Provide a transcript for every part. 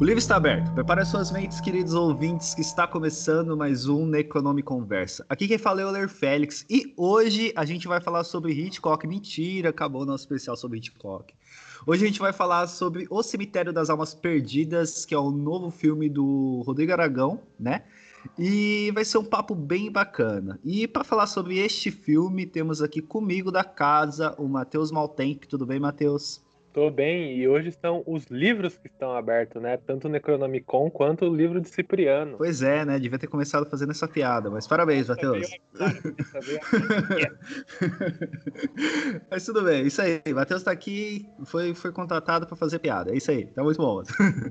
O livro está aberto. Prepare suas mentes, queridos ouvintes, que está começando mais um Necronome Conversa. Aqui quem fala é o Ler Félix e hoje a gente vai falar sobre Hitchcock. Mentira, acabou o nosso especial sobre Hitchcock. Hoje a gente vai falar sobre O Cemitério das Almas Perdidas, que é o novo filme do Rodrigo Aragão, né? E vai ser um papo bem bacana. E para falar sobre este filme, temos aqui comigo da casa o Matheus Maltemp. Tudo bem, Matheus? Tô bem, e hoje são os livros que estão abertos, né? Tanto o Necronomicon quanto o livro de Cipriano. Pois é, né? Devia ter começado fazendo essa piada, mas parabéns, Matheus. mas tudo bem, isso aí. Matheus tá aqui, foi, foi contratado para fazer piada. É isso aí, tá muito bom.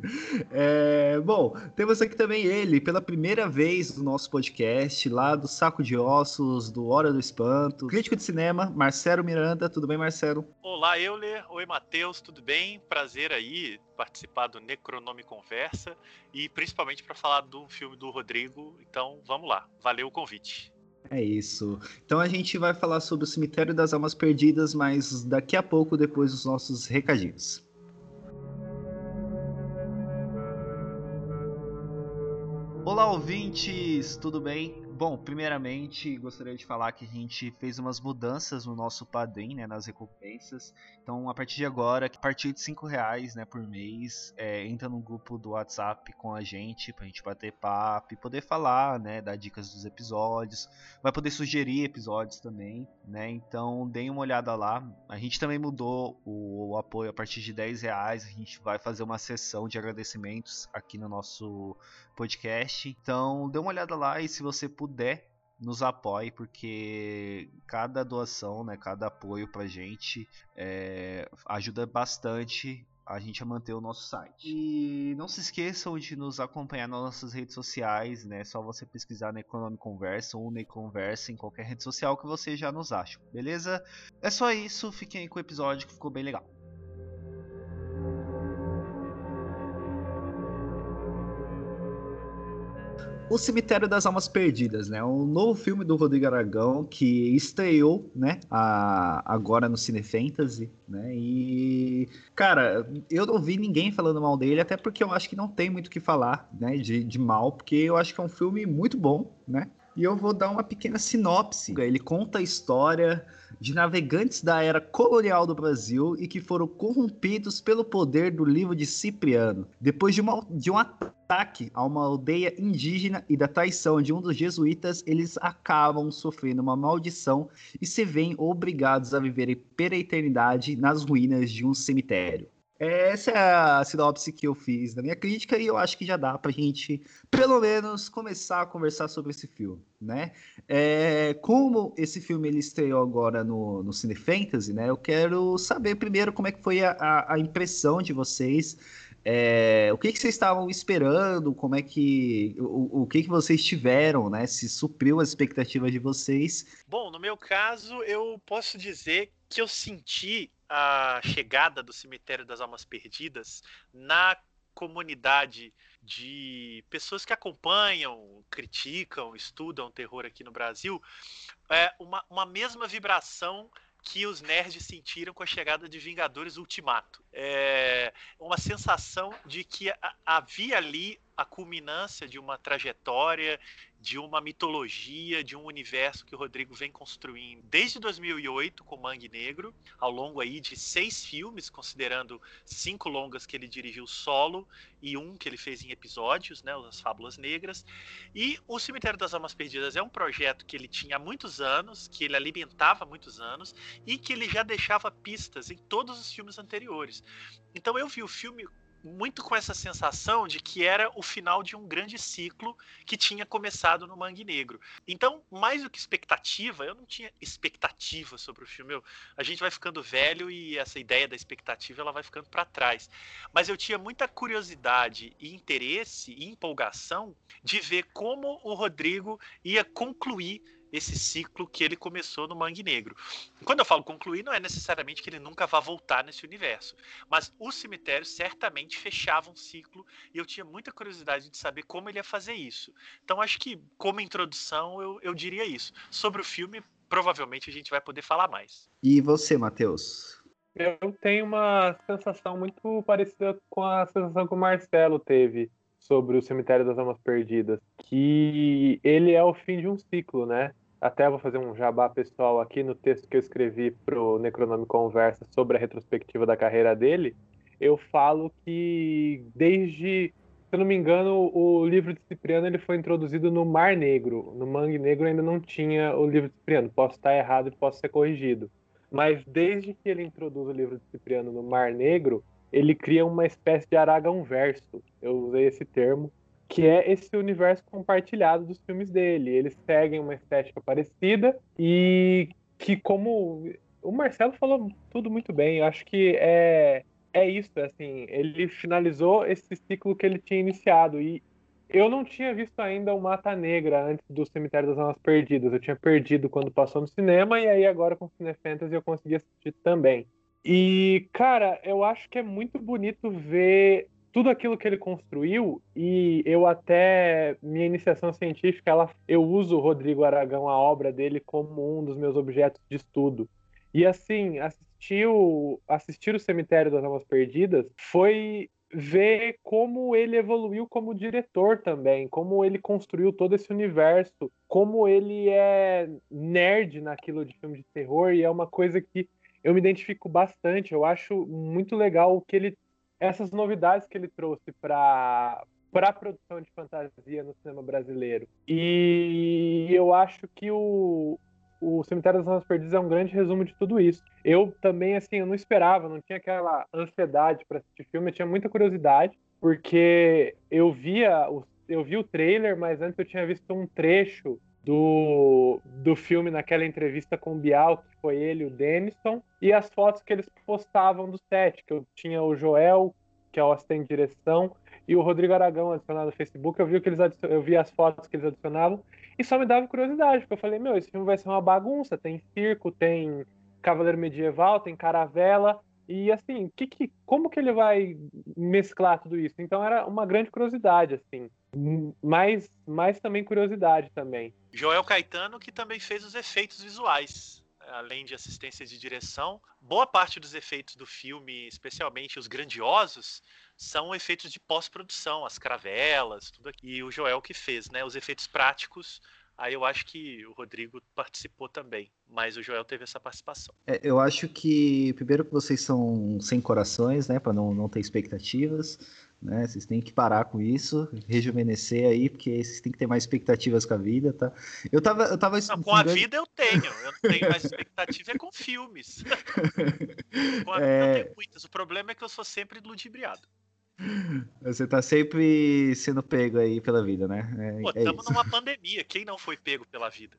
é, bom, temos aqui também ele, pela primeira vez no nosso podcast, lá do Saco de Ossos, do Hora do Espanto, crítico de cinema, Marcelo Miranda. Tudo bem, Marcelo? Olá, Euler. Oi, Matheus. Matheus, tudo bem? Prazer aí participar do Necronome Conversa e principalmente para falar do filme do Rodrigo. Então, vamos lá. Valeu o convite. É isso. Então a gente vai falar sobre o Cemitério das Almas Perdidas, mas daqui a pouco, depois dos nossos recadinhos. Olá, ouvintes, tudo bem? Bom, primeiramente gostaria de falar que a gente fez umas mudanças no nosso padrim, né, nas recompensas. Então, a partir de agora, a partir de cinco reais, né, por mês, é, entra no grupo do WhatsApp com a gente pra gente bater papo e poder falar, né, dar dicas dos episódios. Vai poder sugerir episódios também, né? Então, deem uma olhada lá. A gente também mudou o, o apoio a partir de 10 reais. A gente vai fazer uma sessão de agradecimentos aqui no nosso podcast. Então, dê uma olhada lá e se você puder, nos apoie, porque cada doação, né, cada apoio pra gente é, ajuda bastante a gente a manter o nosso site. E não se esqueçam de nos acompanhar nas nossas redes sociais, né? Só você pesquisar na Economic Conversa ou na Conversa em qualquer rede social que você já nos acha, beleza? É só isso, fiquem aí com o episódio que ficou bem legal. O Cemitério das Almas Perdidas, né? Um novo filme do Rodrigo Aragão que estreou, né? A, agora no Cine Fantasy, né? E, cara, eu não vi ninguém falando mal dele, até porque eu acho que não tem muito o que falar, né? De, de mal, porque eu acho que é um filme muito bom, né? E eu vou dar uma pequena sinopse. Ele conta a história de navegantes da era colonial do Brasil e que foram corrompidos pelo poder do livro de Cipriano. Depois de, uma, de um ataque a uma aldeia indígena e da traição de um dos jesuítas, eles acabam sofrendo uma maldição e se veem obrigados a viverem pela eternidade nas ruínas de um cemitério. Essa é a sinopse que eu fiz da minha crítica e eu acho que já dá pra gente, pelo menos, começar a conversar sobre esse filme, né? É, como esse filme ele estreou agora no, no Cine Fantasy, né? Eu quero saber primeiro como é que foi a, a impressão de vocês, é, o que, que vocês estavam esperando, como é que, o, o que, que vocês tiveram, né? Se supriu as expectativas de vocês. Bom, no meu caso, eu posso dizer que eu senti a chegada do Cemitério das Almas Perdidas na comunidade de pessoas que acompanham, criticam, estudam terror aqui no Brasil, é uma, uma mesma vibração que os nerds sentiram com a chegada de Vingadores Ultimato. É uma sensação de que havia ali a culminância de uma trajetória, de uma mitologia, de um universo que o Rodrigo vem construindo desde 2008 com Mangue Negro, ao longo aí de seis filmes, considerando cinco longas que ele dirigiu solo e um que ele fez em episódios, né, as Fábulas Negras. E o Cemitério das Almas Perdidas é um projeto que ele tinha há muitos anos, que ele alimentava há muitos anos e que ele já deixava pistas em todos os filmes anteriores. Então eu vi o filme muito com essa sensação de que era o final de um grande ciclo que tinha começado no Mangue Negro. Então, mais do que expectativa, eu não tinha expectativa sobre o filme. Eu, a gente vai ficando velho e essa ideia da expectativa ela vai ficando para trás. Mas eu tinha muita curiosidade e interesse e empolgação de ver como o Rodrigo ia concluir esse ciclo que ele começou no Mangue Negro. Quando eu falo concluir, não é necessariamente que ele nunca vá voltar nesse universo, mas o cemitério certamente fechava um ciclo e eu tinha muita curiosidade de saber como ele ia fazer isso. Então, acho que, como introdução, eu, eu diria isso. Sobre o filme, provavelmente a gente vai poder falar mais. E você, Matheus? Eu tenho uma sensação muito parecida com a sensação que o Marcelo teve sobre o Cemitério das Almas Perdidas, que ele é o fim de um ciclo, né? Até vou fazer um jabá pessoal aqui no texto que eu escrevi para o Necronome Conversa sobre a retrospectiva da carreira dele. Eu falo que desde, se eu não me engano, o livro de Cipriano ele foi introduzido no Mar Negro. No Mangue Negro ainda não tinha o livro de Cipriano. Posso estar errado e posso ser corrigido. Mas desde que ele introduz o livro de Cipriano no Mar Negro, ele cria uma espécie de Aragão verso. Eu usei esse termo que é esse universo compartilhado dos filmes dele. Eles seguem uma estética parecida e que, como o Marcelo falou tudo muito bem, eu acho que é, é isso, assim, ele finalizou esse ciclo que ele tinha iniciado e eu não tinha visto ainda o Mata Negra antes do Cemitério das Almas Perdidas. Eu tinha perdido quando passou no cinema e aí agora com o Cine Fantasy eu consegui assistir também. E, cara, eu acho que é muito bonito ver tudo aquilo que ele construiu e eu até minha iniciação científica ela eu uso o Rodrigo Aragão a obra dele como um dos meus objetos de estudo e assim assistir o, assistir o cemitério das almas perdidas foi ver como ele evoluiu como diretor também, como ele construiu todo esse universo, como ele é nerd naquilo de filme de terror e é uma coisa que eu me identifico bastante. Eu acho muito legal o que ele essas novidades que ele trouxe para para a produção de fantasia no cinema brasileiro. E eu acho que o, o Cemitério das Almas Perdidas é um grande resumo de tudo isso. Eu também, assim, eu não esperava, não tinha aquela ansiedade para assistir filme, eu tinha muita curiosidade, porque eu via o, eu vi o trailer, mas antes eu tinha visto um trecho do, do filme naquela entrevista com o Bial, que foi ele, o Denison, e as fotos que eles postavam do set, que eu tinha o Joel, que é o assistente de direção, e o Rodrigo Aragão adicionado no Facebook, eu vi, que eles eu vi as fotos que eles adicionavam, e só me dava curiosidade, porque eu falei, meu, esse filme vai ser uma bagunça, tem circo, tem cavaleiro medieval, tem caravela, e assim, que, que, como que ele vai mesclar tudo isso? Então era uma grande curiosidade, assim. Mas, mas também curiosidade também. Joel Caetano, que também fez os efeitos visuais, além de assistência de direção. Boa parte dos efeitos do filme, especialmente os grandiosos, são efeitos de pós-produção, as cravelas, tudo aqui. E o Joel que fez, né? Os efeitos práticos Aí eu acho que o Rodrigo participou também, mas o Joel teve essa participação. É, eu acho que, primeiro, que vocês são sem corações, né, para não, não ter expectativas, né, vocês têm que parar com isso, rejuvenescer aí, porque vocês têm que ter mais expectativas com a vida, tá? Eu tava. Eu tava não, com a vida eu tenho, eu não tenho mais expectativa é com filmes. com a é... vida eu tenho muitas, o problema é que eu sou sempre ludibriado. Você tá sempre sendo pego aí pela vida, né? É, Pô, estamos é numa pandemia, quem não foi pego pela vida?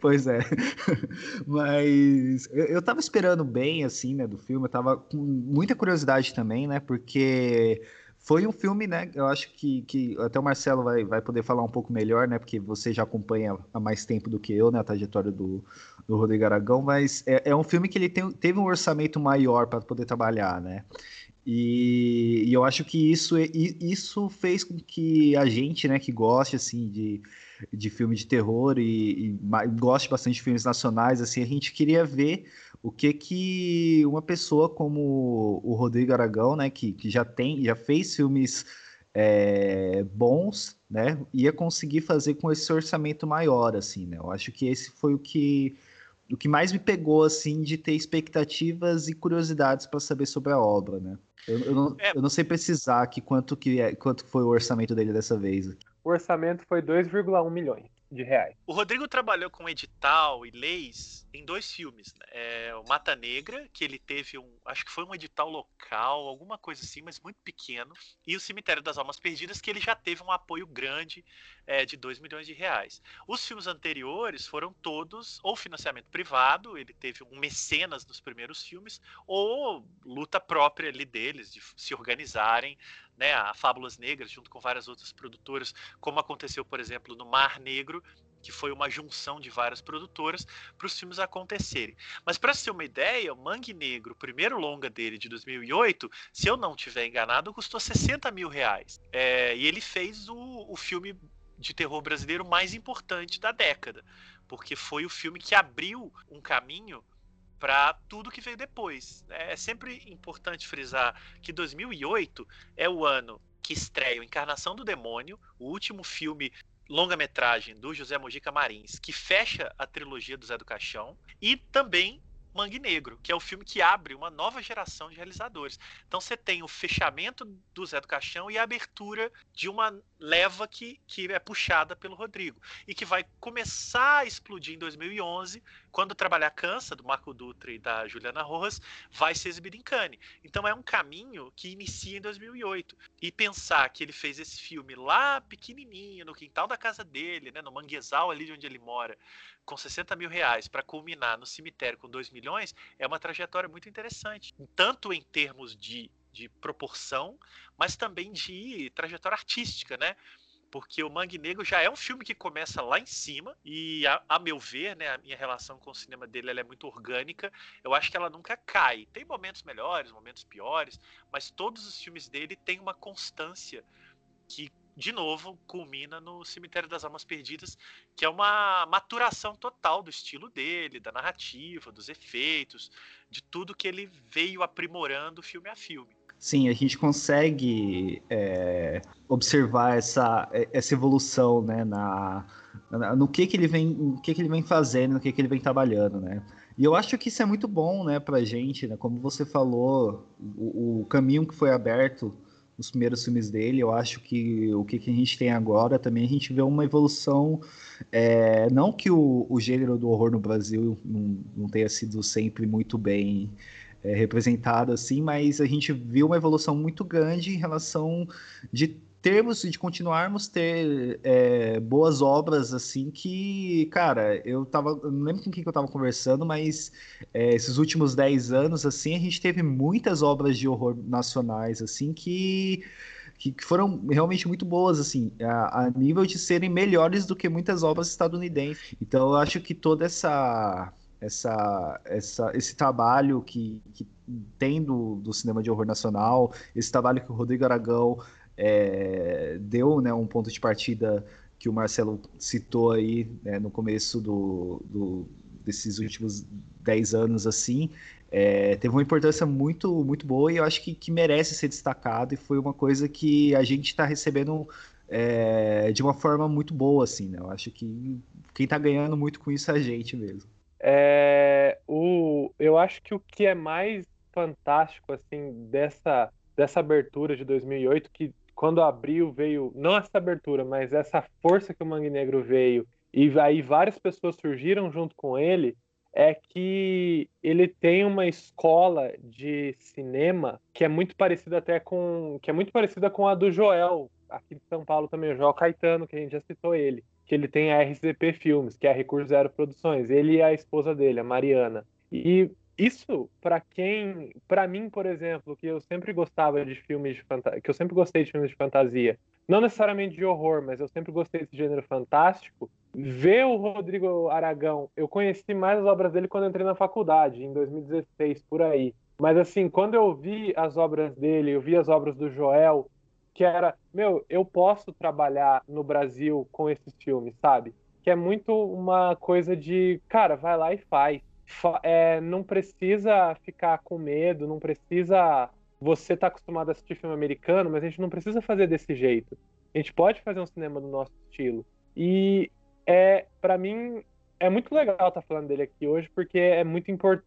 pois é. Mas eu, eu tava esperando bem, assim, né, do filme, eu tava com muita curiosidade também, né, porque foi um filme, né, eu acho que, que até o Marcelo vai, vai poder falar um pouco melhor, né, porque você já acompanha há mais tempo do que eu, né, a trajetória do, do Rodrigo Aragão, mas é, é um filme que ele tem, teve um orçamento maior para poder trabalhar, né, e, e, eu acho que isso, isso fez com que a gente, né, que goste assim de, de filme de terror e, e goste bastante de filmes nacionais, assim, a gente queria ver o que que uma pessoa como o Rodrigo Aragão, né, que, que já tem, já fez filmes é, bons, né, ia conseguir fazer com esse orçamento maior, assim, né? Eu acho que esse foi o que o que mais me pegou, assim, de ter expectativas e curiosidades para saber sobre a obra, né? Eu, eu, não, é. eu não sei precisar aqui quanto, que é, quanto foi o orçamento dele dessa vez. O orçamento foi 2,1 milhões de reais. O Rodrigo trabalhou com edital e leis em dois filmes. Né? É, o Mata Negra, que ele teve um. Acho que foi um edital local, alguma coisa assim, mas muito pequeno. E o Cemitério das Almas Perdidas, que ele já teve um apoio grande é, de 2 milhões de reais. Os filmes anteriores foram todos ou financiamento privado, ele teve um mecenas nos primeiros filmes, ou luta própria ali deles, de se organizarem né, a Fábulas Negras, junto com várias outras produtoras, como aconteceu, por exemplo, no Mar Negro, que foi uma junção de várias produtoras para os filmes acontecerem. Mas para ter uma ideia, o Mangue Negro, o primeiro longa dele de 2008, se eu não tiver enganado, custou 60 mil reais. É, e ele fez o, o filme de terror brasileiro mais importante da década, porque foi o filme que abriu um caminho para tudo que veio depois. É sempre importante frisar que 2008 é o ano que estreia o Encarnação do Demônio, o último filme longa-metragem do José Mojica Marins, que fecha a trilogia do Zé do Caixão, e também Mangue Negro, que é o filme que abre uma nova geração de realizadores. Então você tem o fechamento do Zé do Caixão e a abertura de uma leva que, que é puxada pelo Rodrigo e que vai começar a explodir em 2011, quando Trabalhar Cansa, do Marco Dutra e da Juliana Rojas, vai ser exibido em Cannes. Então é um caminho que inicia em 2008. E pensar que ele fez esse filme lá pequenininho, no quintal da casa dele, né, no manguezal ali de onde ele mora, com 60 mil reais para culminar no cemitério com 2 milhões, é uma trajetória muito interessante. Tanto em termos de, de proporção, mas também de trajetória artística, né? porque o Mangue Negro já é um filme que começa lá em cima e a, a, meu ver, né, a minha relação com o cinema dele é muito orgânica. Eu acho que ela nunca cai. Tem momentos melhores, momentos piores, mas todos os filmes dele têm uma constância que de novo, culmina no Cemitério das Almas Perdidas, que é uma maturação total do estilo dele, da narrativa, dos efeitos, de tudo que ele veio aprimorando filme a filme. Sim, a gente consegue é, observar essa, essa evolução né, na, na, no que, que ele vem, no que, que ele vem fazendo, no que, que ele vem trabalhando, né? E eu acho que isso é muito bom, né, pra gente, né? Como você falou, o, o caminho que foi aberto nos primeiros filmes dele. Eu acho que o que, que a gente tem agora também a gente vê uma evolução. É, não que o, o gênero do horror no Brasil não, não tenha sido sempre muito bem é, representado assim, mas a gente viu uma evolução muito grande em relação de termos de continuarmos ter é, boas obras assim que, cara, eu tava. Não lembro com quem que eu tava conversando, mas é, esses últimos 10 anos, assim, a gente teve muitas obras de horror nacionais, assim, que. Que, foram realmente muito boas, assim, a, a nível de serem melhores do que muitas obras estadunidenses. Então, eu acho que toda essa essa, essa, esse trabalho que, que tem do, do cinema de horror nacional, esse trabalho que o Rodrigo Aragão é, deu né, um ponto de partida que o Marcelo citou aí né, no começo do, do, desses últimos 10 anos assim é, teve uma importância muito muito boa e eu acho que, que merece ser destacado e foi uma coisa que a gente está recebendo é, de uma forma muito boa assim né? eu acho que quem está ganhando muito com isso é a gente mesmo é, o, eu acho que o que é mais fantástico assim dessa dessa abertura de 2008 que quando abriu, veio, não essa abertura, mas essa força que o Mangue Negro veio, e aí várias pessoas surgiram junto com ele, é que ele tem uma escola de cinema que é muito parecida até com que é muito parecida com a do Joel aqui de São Paulo também o Joel Caetano que a gente já citou ele que ele tem a RZP Filmes que é a Recurso Zero Produções ele e a esposa dele a Mariana. E isso para quem, para mim, por exemplo, que eu sempre gostava de filmes de fantasia, que eu sempre gostei de filmes de fantasia, não necessariamente de horror, mas eu sempre gostei desse gênero fantástico. Ver o Rodrigo Aragão, eu conheci mais as obras dele quando entrei na faculdade, em 2016 por aí. Mas assim, quando eu vi as obras dele, eu vi as obras do Joel, que era, meu, eu posso trabalhar no Brasil com esses filmes, sabe? Que é muito uma coisa de, cara, vai lá e faz é, não precisa ficar com medo, não precisa. Você tá acostumado a assistir filme americano, mas a gente não precisa fazer desse jeito. A gente pode fazer um cinema do nosso estilo. E é, para mim, é muito legal estar tá falando dele aqui hoje, porque é muito importante.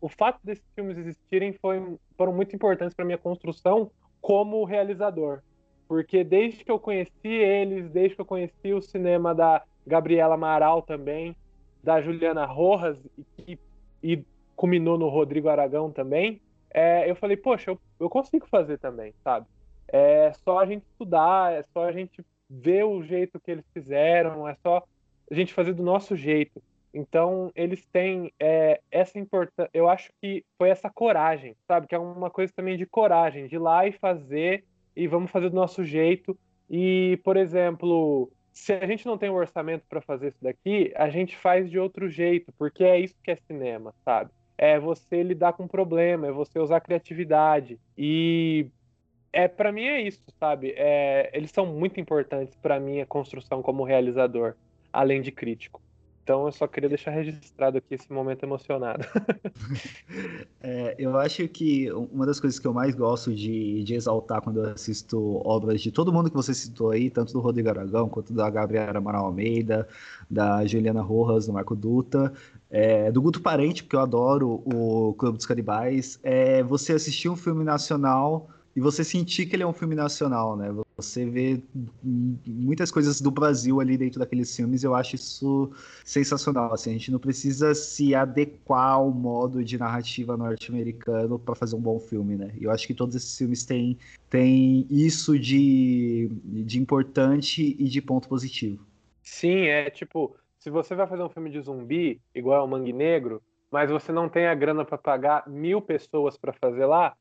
O fato desses filmes existirem foi, foram muito importantes para minha construção como realizador. Porque desde que eu conheci eles, desde que eu conheci o cinema da Gabriela Amaral também, da Juliana Rojas e, e culminou no Rodrigo Aragão também, é, eu falei, poxa, eu, eu consigo fazer também, sabe? É só a gente estudar, é só a gente ver o jeito que eles fizeram, é só a gente fazer do nosso jeito. Então, eles têm é, essa importância. Eu acho que foi essa coragem, sabe? Que é uma coisa também de coragem, de ir lá e fazer, e vamos fazer do nosso jeito. E, por exemplo, se a gente não tem um orçamento para fazer isso daqui, a gente faz de outro jeito, porque é isso que é cinema, sabe? É você lidar com problema, é você usar criatividade. E é para mim é isso, sabe? É, eles são muito importantes para minha construção como realizador, além de crítico. Então eu só queria deixar registrado aqui esse momento emocionado. é, eu acho que uma das coisas que eu mais gosto de, de, exaltar quando eu assisto obras de todo mundo que você citou aí, tanto do Rodrigo Aragão quanto da Gabriela Amaral Almeida, da Juliana Rojas, do Marco Duta, é, do Guto Parente, porque eu adoro o Clube dos Canibais, é você assistir um filme nacional e você sentir que ele é um filme nacional, né? Você vê muitas coisas do Brasil ali dentro daqueles filmes, eu acho isso sensacional. Assim, a gente não precisa se adequar ao modo de narrativa norte-americano para fazer um bom filme, né? Eu acho que todos esses filmes têm, têm isso de, de importante e de ponto positivo. Sim, é tipo, se você vai fazer um filme de zumbi, igual ao Mangue Negro, mas você não tem a grana para pagar mil pessoas para fazer lá,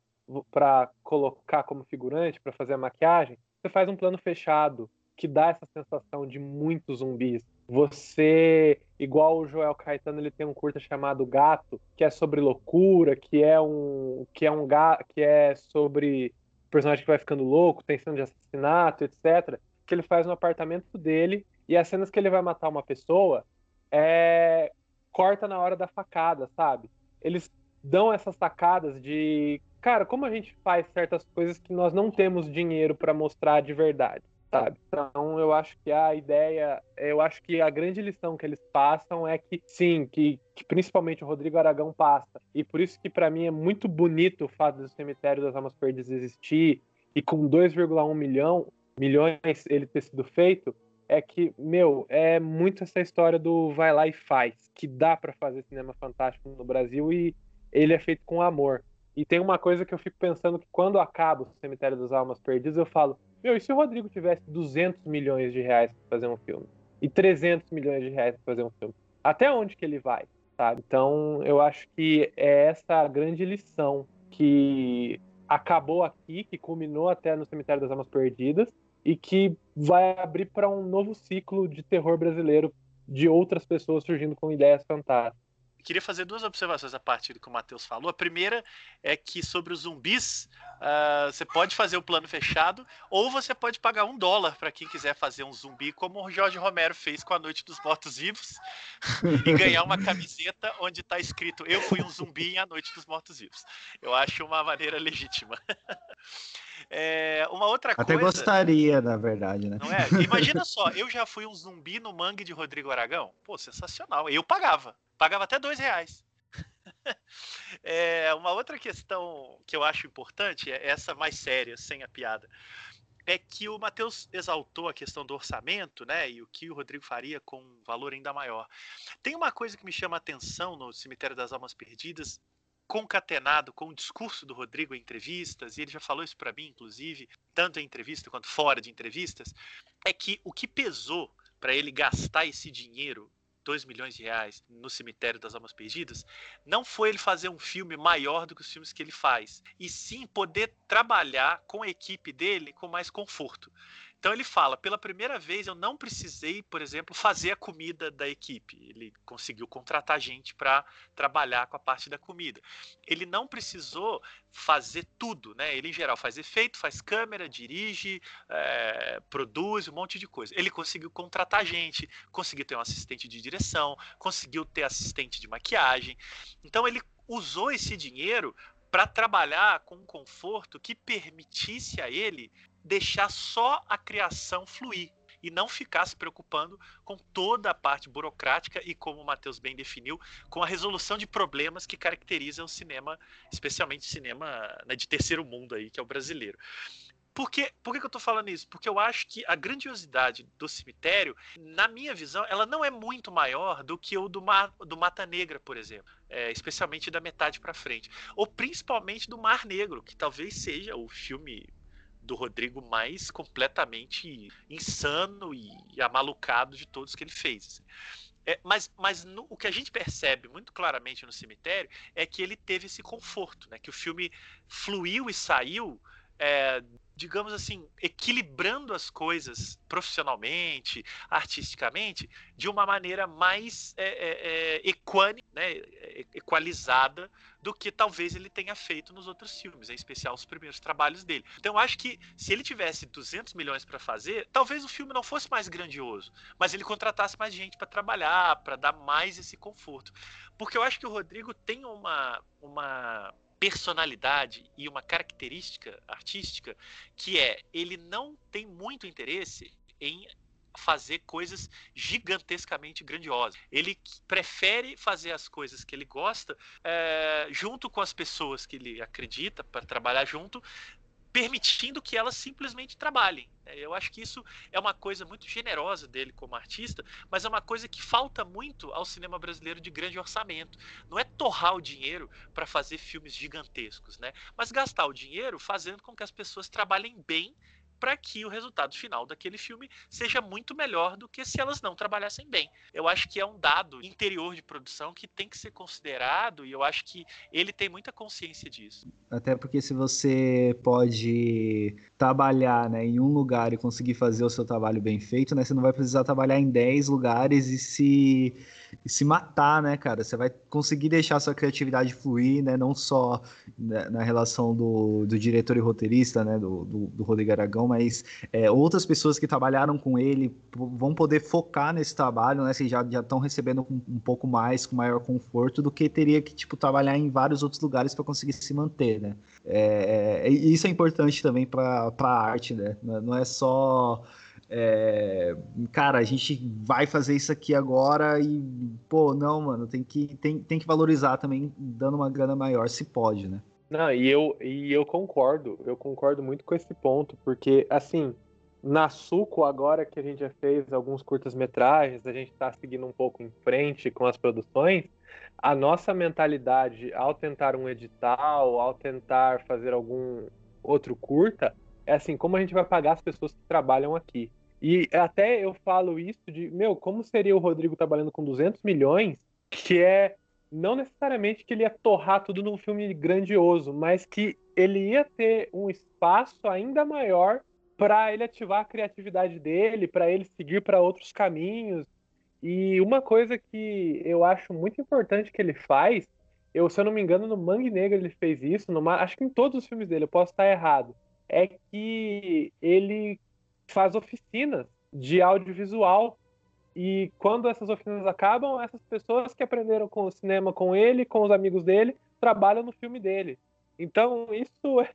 para colocar como figurante, para fazer a maquiagem, você faz um plano fechado que dá essa sensação de muitos zumbis. Você, igual o Joel Caetano, ele tem um curta chamado Gato, que é sobre loucura, que é um que é um que é sobre personagem que vai ficando louco, cena de assassinato, etc. Que ele faz no apartamento dele e as cenas que ele vai matar uma pessoa é corta na hora da facada, sabe? Eles dão essas sacadas de cara, como a gente faz certas coisas que nós não temos dinheiro para mostrar de verdade, sabe? Então eu acho que a ideia, eu acho que a grande lição que eles passam é que sim, que, que principalmente o Rodrigo Aragão passa. E por isso que para mim é muito bonito o fato do cemitério das almas perdidas existir e com 2,1 milhão milhões ele ter sido feito, é que, meu, é muito essa história do vai lá e faz, que dá para fazer cinema fantástico no Brasil e ele é feito com amor. E tem uma coisa que eu fico pensando que quando acaba o Cemitério das Almas Perdidas, eu falo, meu, e se o Rodrigo tivesse 200 milhões de reais para fazer um filme? E 300 milhões de reais para fazer um filme? Até onde que ele vai? Sabe? Então, eu acho que é essa grande lição que acabou aqui, que culminou até no Cemitério das Almas Perdidas, e que vai abrir para um novo ciclo de terror brasileiro de outras pessoas surgindo com ideias fantásticas queria fazer duas observações a partir do que o Matheus falou. A primeira é que sobre os zumbis, uh, você pode fazer o plano fechado, ou você pode pagar um dólar para quem quiser fazer um zumbi, como o Jorge Romero fez com a Noite dos Mortos Vivos, e ganhar uma camiseta onde está escrito Eu fui um zumbi em A Noite dos Mortos Vivos. Eu acho uma maneira legítima. É, uma outra Até coisa. Até gostaria, na verdade, né? Não é? Imagina só, eu já fui um zumbi no mangue de Rodrigo Aragão. Pô, sensacional. Eu pagava. Pagava até dois reais. é, uma outra questão que eu acho importante, é essa mais séria, sem a piada, é que o Matheus exaltou a questão do orçamento, né? E o que o Rodrigo faria com um valor ainda maior. Tem uma coisa que me chama a atenção no Cemitério das Almas Perdidas, concatenado com o discurso do Rodrigo em entrevistas, e ele já falou isso para mim, inclusive, tanto em entrevista quanto fora de entrevistas, é que o que pesou para ele gastar esse dinheiro 2 milhões de reais no Cemitério das Almas Perdidas, não foi ele fazer um filme maior do que os filmes que ele faz, e sim poder trabalhar com a equipe dele com mais conforto. Então ele fala: pela primeira vez eu não precisei, por exemplo, fazer a comida da equipe. Ele conseguiu contratar gente para trabalhar com a parte da comida. Ele não precisou fazer tudo, né? Ele em geral faz efeito, faz câmera, dirige, é, produz um monte de coisa. Ele conseguiu contratar gente, conseguiu ter um assistente de direção, conseguiu ter assistente de maquiagem. Então ele usou esse dinheiro para trabalhar com um conforto que permitisse a ele deixar só a criação fluir e não ficar se preocupando com toda a parte burocrática e, como o Matheus bem definiu, com a resolução de problemas que caracterizam o cinema, especialmente o cinema né, de terceiro mundo aí, que é o brasileiro. Por, que, por que, que eu estou falando isso? Porque eu acho que a grandiosidade do cemitério, na minha visão, ela não é muito maior do que o do, Mar, do Mata Negra, por exemplo. É, especialmente da metade para frente. Ou principalmente do Mar Negro, que talvez seja o filme do Rodrigo mais completamente insano e, amalucado de todos que ele fez. Assim. É, mas mas no, o que a gente percebe muito claramente no cemitério é que ele teve esse conforto, né? que o filme fluiu e saiu é, digamos assim, equilibrando as coisas profissionalmente, artisticamente, de uma maneira mais é, é, é né, equalizada do que talvez ele tenha feito nos outros filmes, em especial os primeiros trabalhos dele. Então acho que se ele tivesse 200 milhões para fazer, talvez o filme não fosse mais grandioso, mas ele contratasse mais gente para trabalhar, para dar mais esse conforto. Porque eu acho que o Rodrigo tem uma, uma personalidade e uma característica artística que é ele não tem muito interesse em fazer coisas gigantescamente grandiosas. Ele prefere fazer as coisas que ele gosta é, junto com as pessoas que ele acredita para trabalhar junto, permitindo que elas simplesmente trabalhem. Né? Eu acho que isso é uma coisa muito generosa dele como artista, mas é uma coisa que falta muito ao cinema brasileiro de grande orçamento. Não é torrar o dinheiro para fazer filmes gigantescos, né? mas gastar o dinheiro fazendo com que as pessoas trabalhem bem para que o resultado final daquele filme seja muito melhor do que se elas não trabalhassem bem. Eu acho que é um dado interior de produção que tem que ser considerado e eu acho que ele tem muita consciência disso. Até porque se você pode trabalhar né, em um lugar e conseguir fazer o seu trabalho bem feito, né, você não vai precisar trabalhar em 10 lugares e se e se matar, né, cara? Você vai conseguir deixar sua criatividade fluir, né? Não só né, na relação do, do diretor e roteirista, né? Do, do, do Rodrigo Aragão, mas é, outras pessoas que trabalharam com ele vão poder focar nesse trabalho, né? Assim, já estão recebendo um, um, pouco mais, com maior conforto, do que teria que, tipo, trabalhar em vários outros lugares para conseguir se manter, né? É, é, isso é importante também para a arte, né? Não é só é, cara, a gente vai fazer isso aqui agora e, pô, não, mano, tem que, tem, tem que valorizar também, dando uma grana maior, se pode, né? Não, e eu, e eu concordo, eu concordo muito com esse ponto, porque, assim, na Suco, agora que a gente já fez alguns curtas-metragens, a gente está seguindo um pouco em frente com as produções, a nossa mentalidade ao tentar um edital, ao tentar fazer algum outro curta, é assim, como a gente vai pagar as pessoas que trabalham aqui? E até eu falo isso de, meu, como seria o Rodrigo trabalhando com 200 milhões, que é não necessariamente que ele ia torrar tudo num filme grandioso, mas que ele ia ter um espaço ainda maior para ele ativar a criatividade dele, para ele seguir para outros caminhos. E uma coisa que eu acho muito importante que ele faz, eu, se eu não me engano, no Mangue Negro ele fez isso, numa, acho que em todos os filmes dele, eu posso estar errado, é que ele faz oficinas de audiovisual. E quando essas oficinas acabam, essas pessoas que aprenderam com o cinema com ele, com os amigos dele, trabalham no filme dele. Então, isso,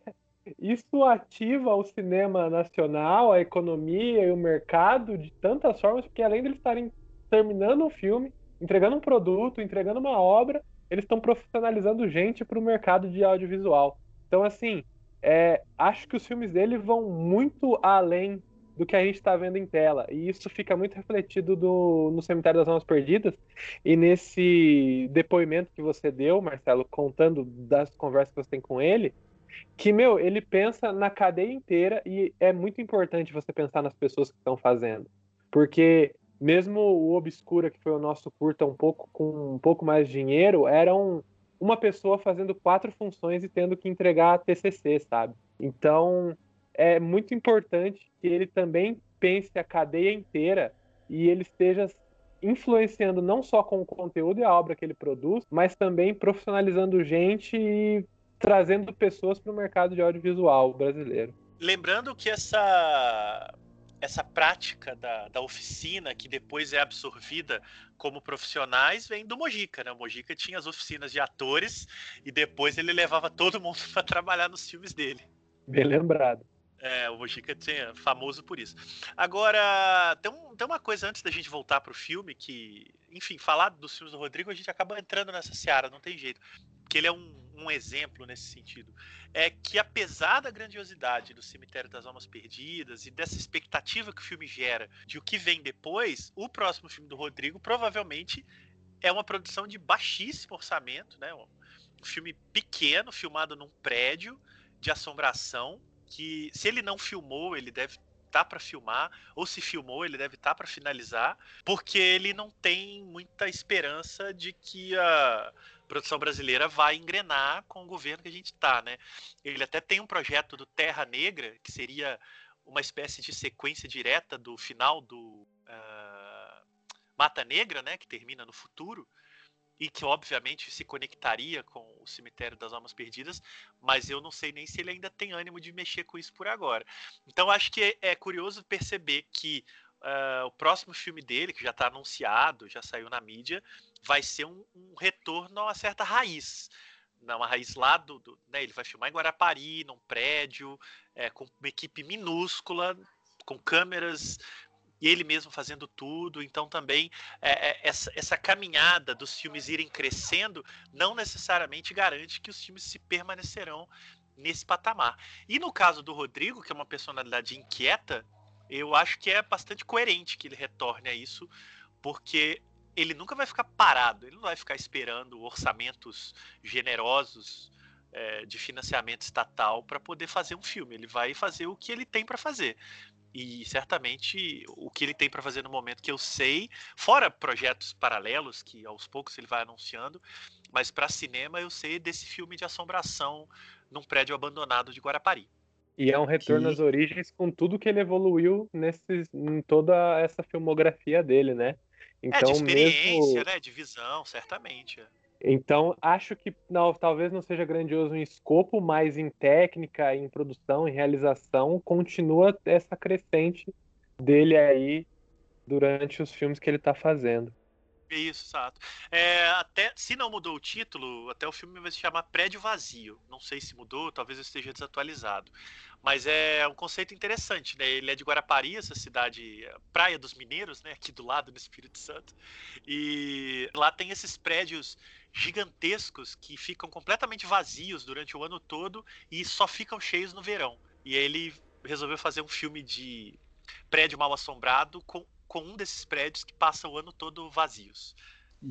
isso ativa o cinema nacional, a economia e o mercado de tantas formas, porque além de eles estarem terminando um filme, entregando um produto, entregando uma obra, eles estão profissionalizando gente para o mercado de audiovisual. Então, assim, é, acho que os filmes dele vão muito além do que a gente está vendo em tela. E isso fica muito refletido do, no Cemitério das Almas Perdidas e nesse depoimento que você deu, Marcelo, contando das conversas que você tem com ele, que, meu, ele pensa na cadeia inteira e é muito importante você pensar nas pessoas que estão fazendo. Porque mesmo o Obscura, que foi o nosso curta um pouco com um pouco mais de dinheiro, era um, uma pessoa fazendo quatro funções e tendo que entregar a TCC, sabe? Então, é muito importante que ele também pense a cadeia inteira e ele esteja influenciando não só com o conteúdo e a obra que ele produz, mas também profissionalizando gente e trazendo pessoas para o mercado de audiovisual brasileiro. Lembrando que essa essa prática da, da oficina, que depois é absorvida como profissionais, vem do Mojica, né? O Mojica tinha as oficinas de atores e depois ele levava todo mundo para trabalhar nos filmes dele. Bem lembrado. É, o Mojica é famoso por isso. Agora, tem, um, tem uma coisa antes da gente voltar pro filme que, enfim, falar dos filmes do Rodrigo, a gente acaba entrando nessa seara, não tem jeito. Porque ele é um, um exemplo nesse sentido. É que apesar da grandiosidade do Cemitério das Almas Perdidas e dessa expectativa que o filme gera de o que vem depois, o próximo filme do Rodrigo provavelmente é uma produção de baixíssimo orçamento, né? Um filme pequeno, filmado num prédio de assombração que se ele não filmou, ele deve tá para filmar, ou se filmou, ele deve estar tá para finalizar, porque ele não tem muita esperança de que a produção brasileira vai engrenar com o governo que a gente está, né? Ele até tem um projeto do Terra Negra, que seria uma espécie de sequência direta do final do uh, Mata Negra, né? Que termina no futuro e que obviamente se conectaria com o cemitério das almas perdidas, mas eu não sei nem se ele ainda tem ânimo de mexer com isso por agora. Então acho que é, é curioso perceber que uh, o próximo filme dele, que já está anunciado, já saiu na mídia, vai ser um, um retorno a uma certa raiz. Uma raiz lá do. do né, ele vai filmar em Guarapari, num prédio, é, com uma equipe minúscula, com câmeras e ele mesmo fazendo tudo. Então também é, é, essa, essa caminhada dos filmes irem crescendo não necessariamente garante que os filmes se permanecerão nesse patamar. E no caso do Rodrigo, que é uma personalidade inquieta, eu acho que é bastante coerente que ele retorne a isso, porque ele nunca vai ficar parado, ele não vai ficar esperando orçamentos generosos é, de financiamento estatal para poder fazer um filme. Ele vai fazer o que ele tem para fazer. E certamente o que ele tem para fazer no momento que eu sei, fora projetos paralelos que aos poucos ele vai anunciando, mas para cinema eu sei desse filme de assombração num prédio abandonado de Guarapari. E é um retorno que... às origens com tudo que ele evoluiu nesse, em toda essa filmografia dele, né? Então, é, de então, experiência, mesmo... né? De visão, certamente. É. Então, acho que não, talvez não seja grandioso em escopo, mas em técnica, em produção, em realização, continua essa crescente dele aí durante os filmes que ele está fazendo. Isso, exato. É, até, se não mudou o título, até o filme vai se chamar Prédio Vazio. Não sei se mudou, talvez eu esteja desatualizado. Mas é um conceito interessante, né? Ele é de Guarapari, essa cidade, Praia dos Mineiros, né? Aqui do lado, no Espírito Santo. E lá tem esses prédios gigantescos que ficam completamente vazios durante o ano todo e só ficam cheios no verão. E ele resolveu fazer um filme de prédio mal assombrado com com um desses prédios que passa o ano todo vazios.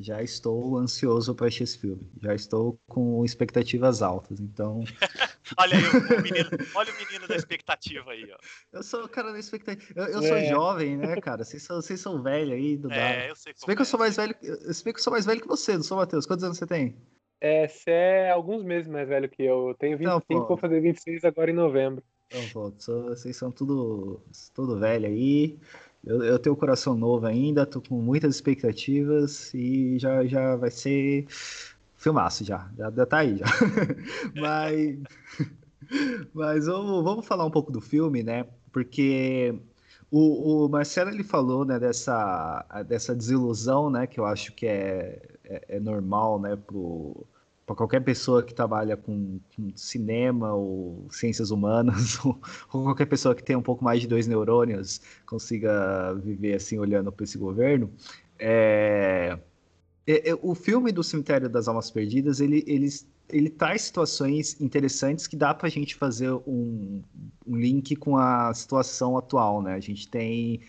Já estou ansioso para assistir esse filme. Já estou com expectativas altas, então. olha aí o, menino, olha o menino da expectativa aí, ó. Eu sou o cara da expectativa. Eu, eu é. sou jovem, né, cara? Vocês são, vocês são velhos aí do É, eu sei Se bem que eu sou é. mais velho. Se bem que eu sou mais velho que você, não sou, Matheus? Quantos anos você tem? É, você é alguns meses mais velho que eu. Eu tenho 25, não, vou fazer 26 agora em novembro. Então, pô, vocês são tudo, tudo velho aí. Eu, eu tenho um coração novo ainda, tô com muitas expectativas e já, já vai ser filmaço já, já, já tá aí já. mas mas vamos, vamos falar um pouco do filme, né? Porque o, o, Marcelo ele falou né, dessa, dessa desilusão, né? Que eu acho que é, é, é normal, né? Pro, para qualquer pessoa que trabalha com, com, cinema ou ciências humanas, ou, ou, qualquer pessoa que tenha um pouco mais de dois neurônios consiga viver assim olhando para esse governo, é, é, é, o filme do Cemitério das Almas Perdidas ele, ele, ele traz situações interessantes que dá para a gente fazer um, um link com a situação atual, né? A gente tem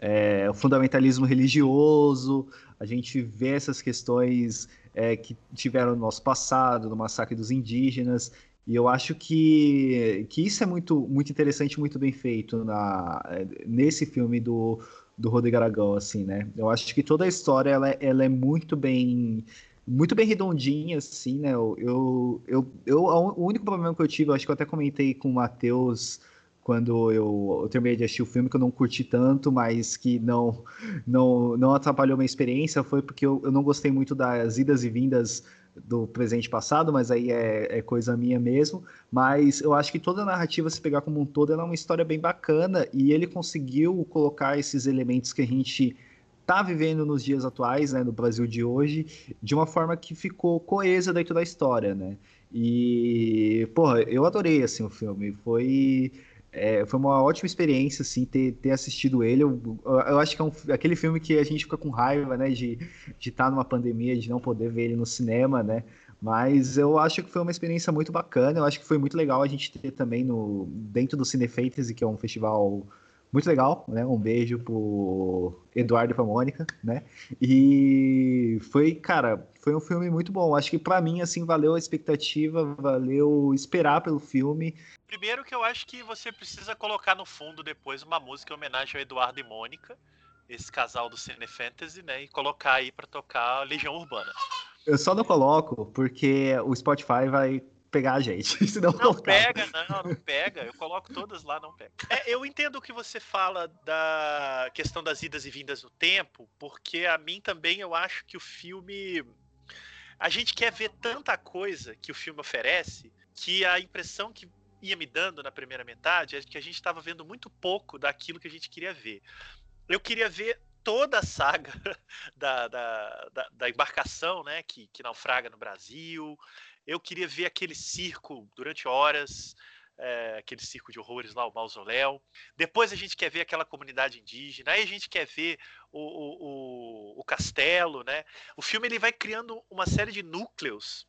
é, o fundamentalismo religioso, a gente vê essas questões é, que tiveram no nosso passado, no massacre dos indígenas. E eu acho que, que isso é muito, muito interessante, muito bem feito na, nesse filme do, do Rodrigo Aragão, assim, né? Eu acho que toda a história ela, ela é muito bem muito bem redondinha, assim, né? Eu, eu, eu, eu, o único problema que eu tive, eu acho que eu até comentei com o Matheus quando eu, eu, terminei de assistir o filme, que eu não curti tanto, mas que não não, não atrapalhou minha experiência, foi porque eu, eu não gostei muito das idas e vindas do presente passado, mas aí é, é, coisa minha mesmo. Mas eu acho que toda a narrativa, se pegar como um todo, ela é uma história bem bacana e ele conseguiu colocar esses elementos que a gente tá vivendo nos dias atuais, né, no Brasil de hoje, de uma forma que ficou coesa dentro da história, né? E, porra, eu adorei, assim, o filme. Foi é, foi uma ótima experiência, assim, ter, ter assistido ele. Eu, eu acho que é um, aquele filme que a gente fica com raiva, né, de estar tá numa pandemia, de não poder ver ele no cinema, né? Mas eu acho que foi uma experiência muito bacana. Eu acho que foi muito legal a gente ter também no dentro do Cine Fantasy, que é um festival muito legal, né? Um beijo pro Eduardo e pra Mônica, né? E foi, cara, foi um filme muito bom. Acho que para mim, assim, valeu a expectativa, valeu esperar pelo filme. Primeiro que eu acho que você precisa colocar no fundo depois uma música em homenagem ao Eduardo e Mônica, esse casal do Cine Fantasy, né? E colocar aí para tocar Legião Urbana. Eu só não coloco porque o Spotify vai pegar a gente. Senão não pega, não, não pega. Eu coloco todas lá, não pega. É, eu entendo o que você fala da questão das idas e vindas no tempo, porque a mim também eu acho que o filme. A gente quer ver tanta coisa que o filme oferece que a impressão que ia me dando na primeira metade é que a gente estava vendo muito pouco daquilo que a gente queria ver. Eu queria ver toda a saga da, da, da, da embarcação né, que, que naufraga no Brasil. Eu queria ver aquele circo durante horas, é, aquele circo de horrores lá, o mausoléu. Depois a gente quer ver aquela comunidade indígena, aí a gente quer ver o, o, o, o castelo, né? O filme ele vai criando uma série de núcleos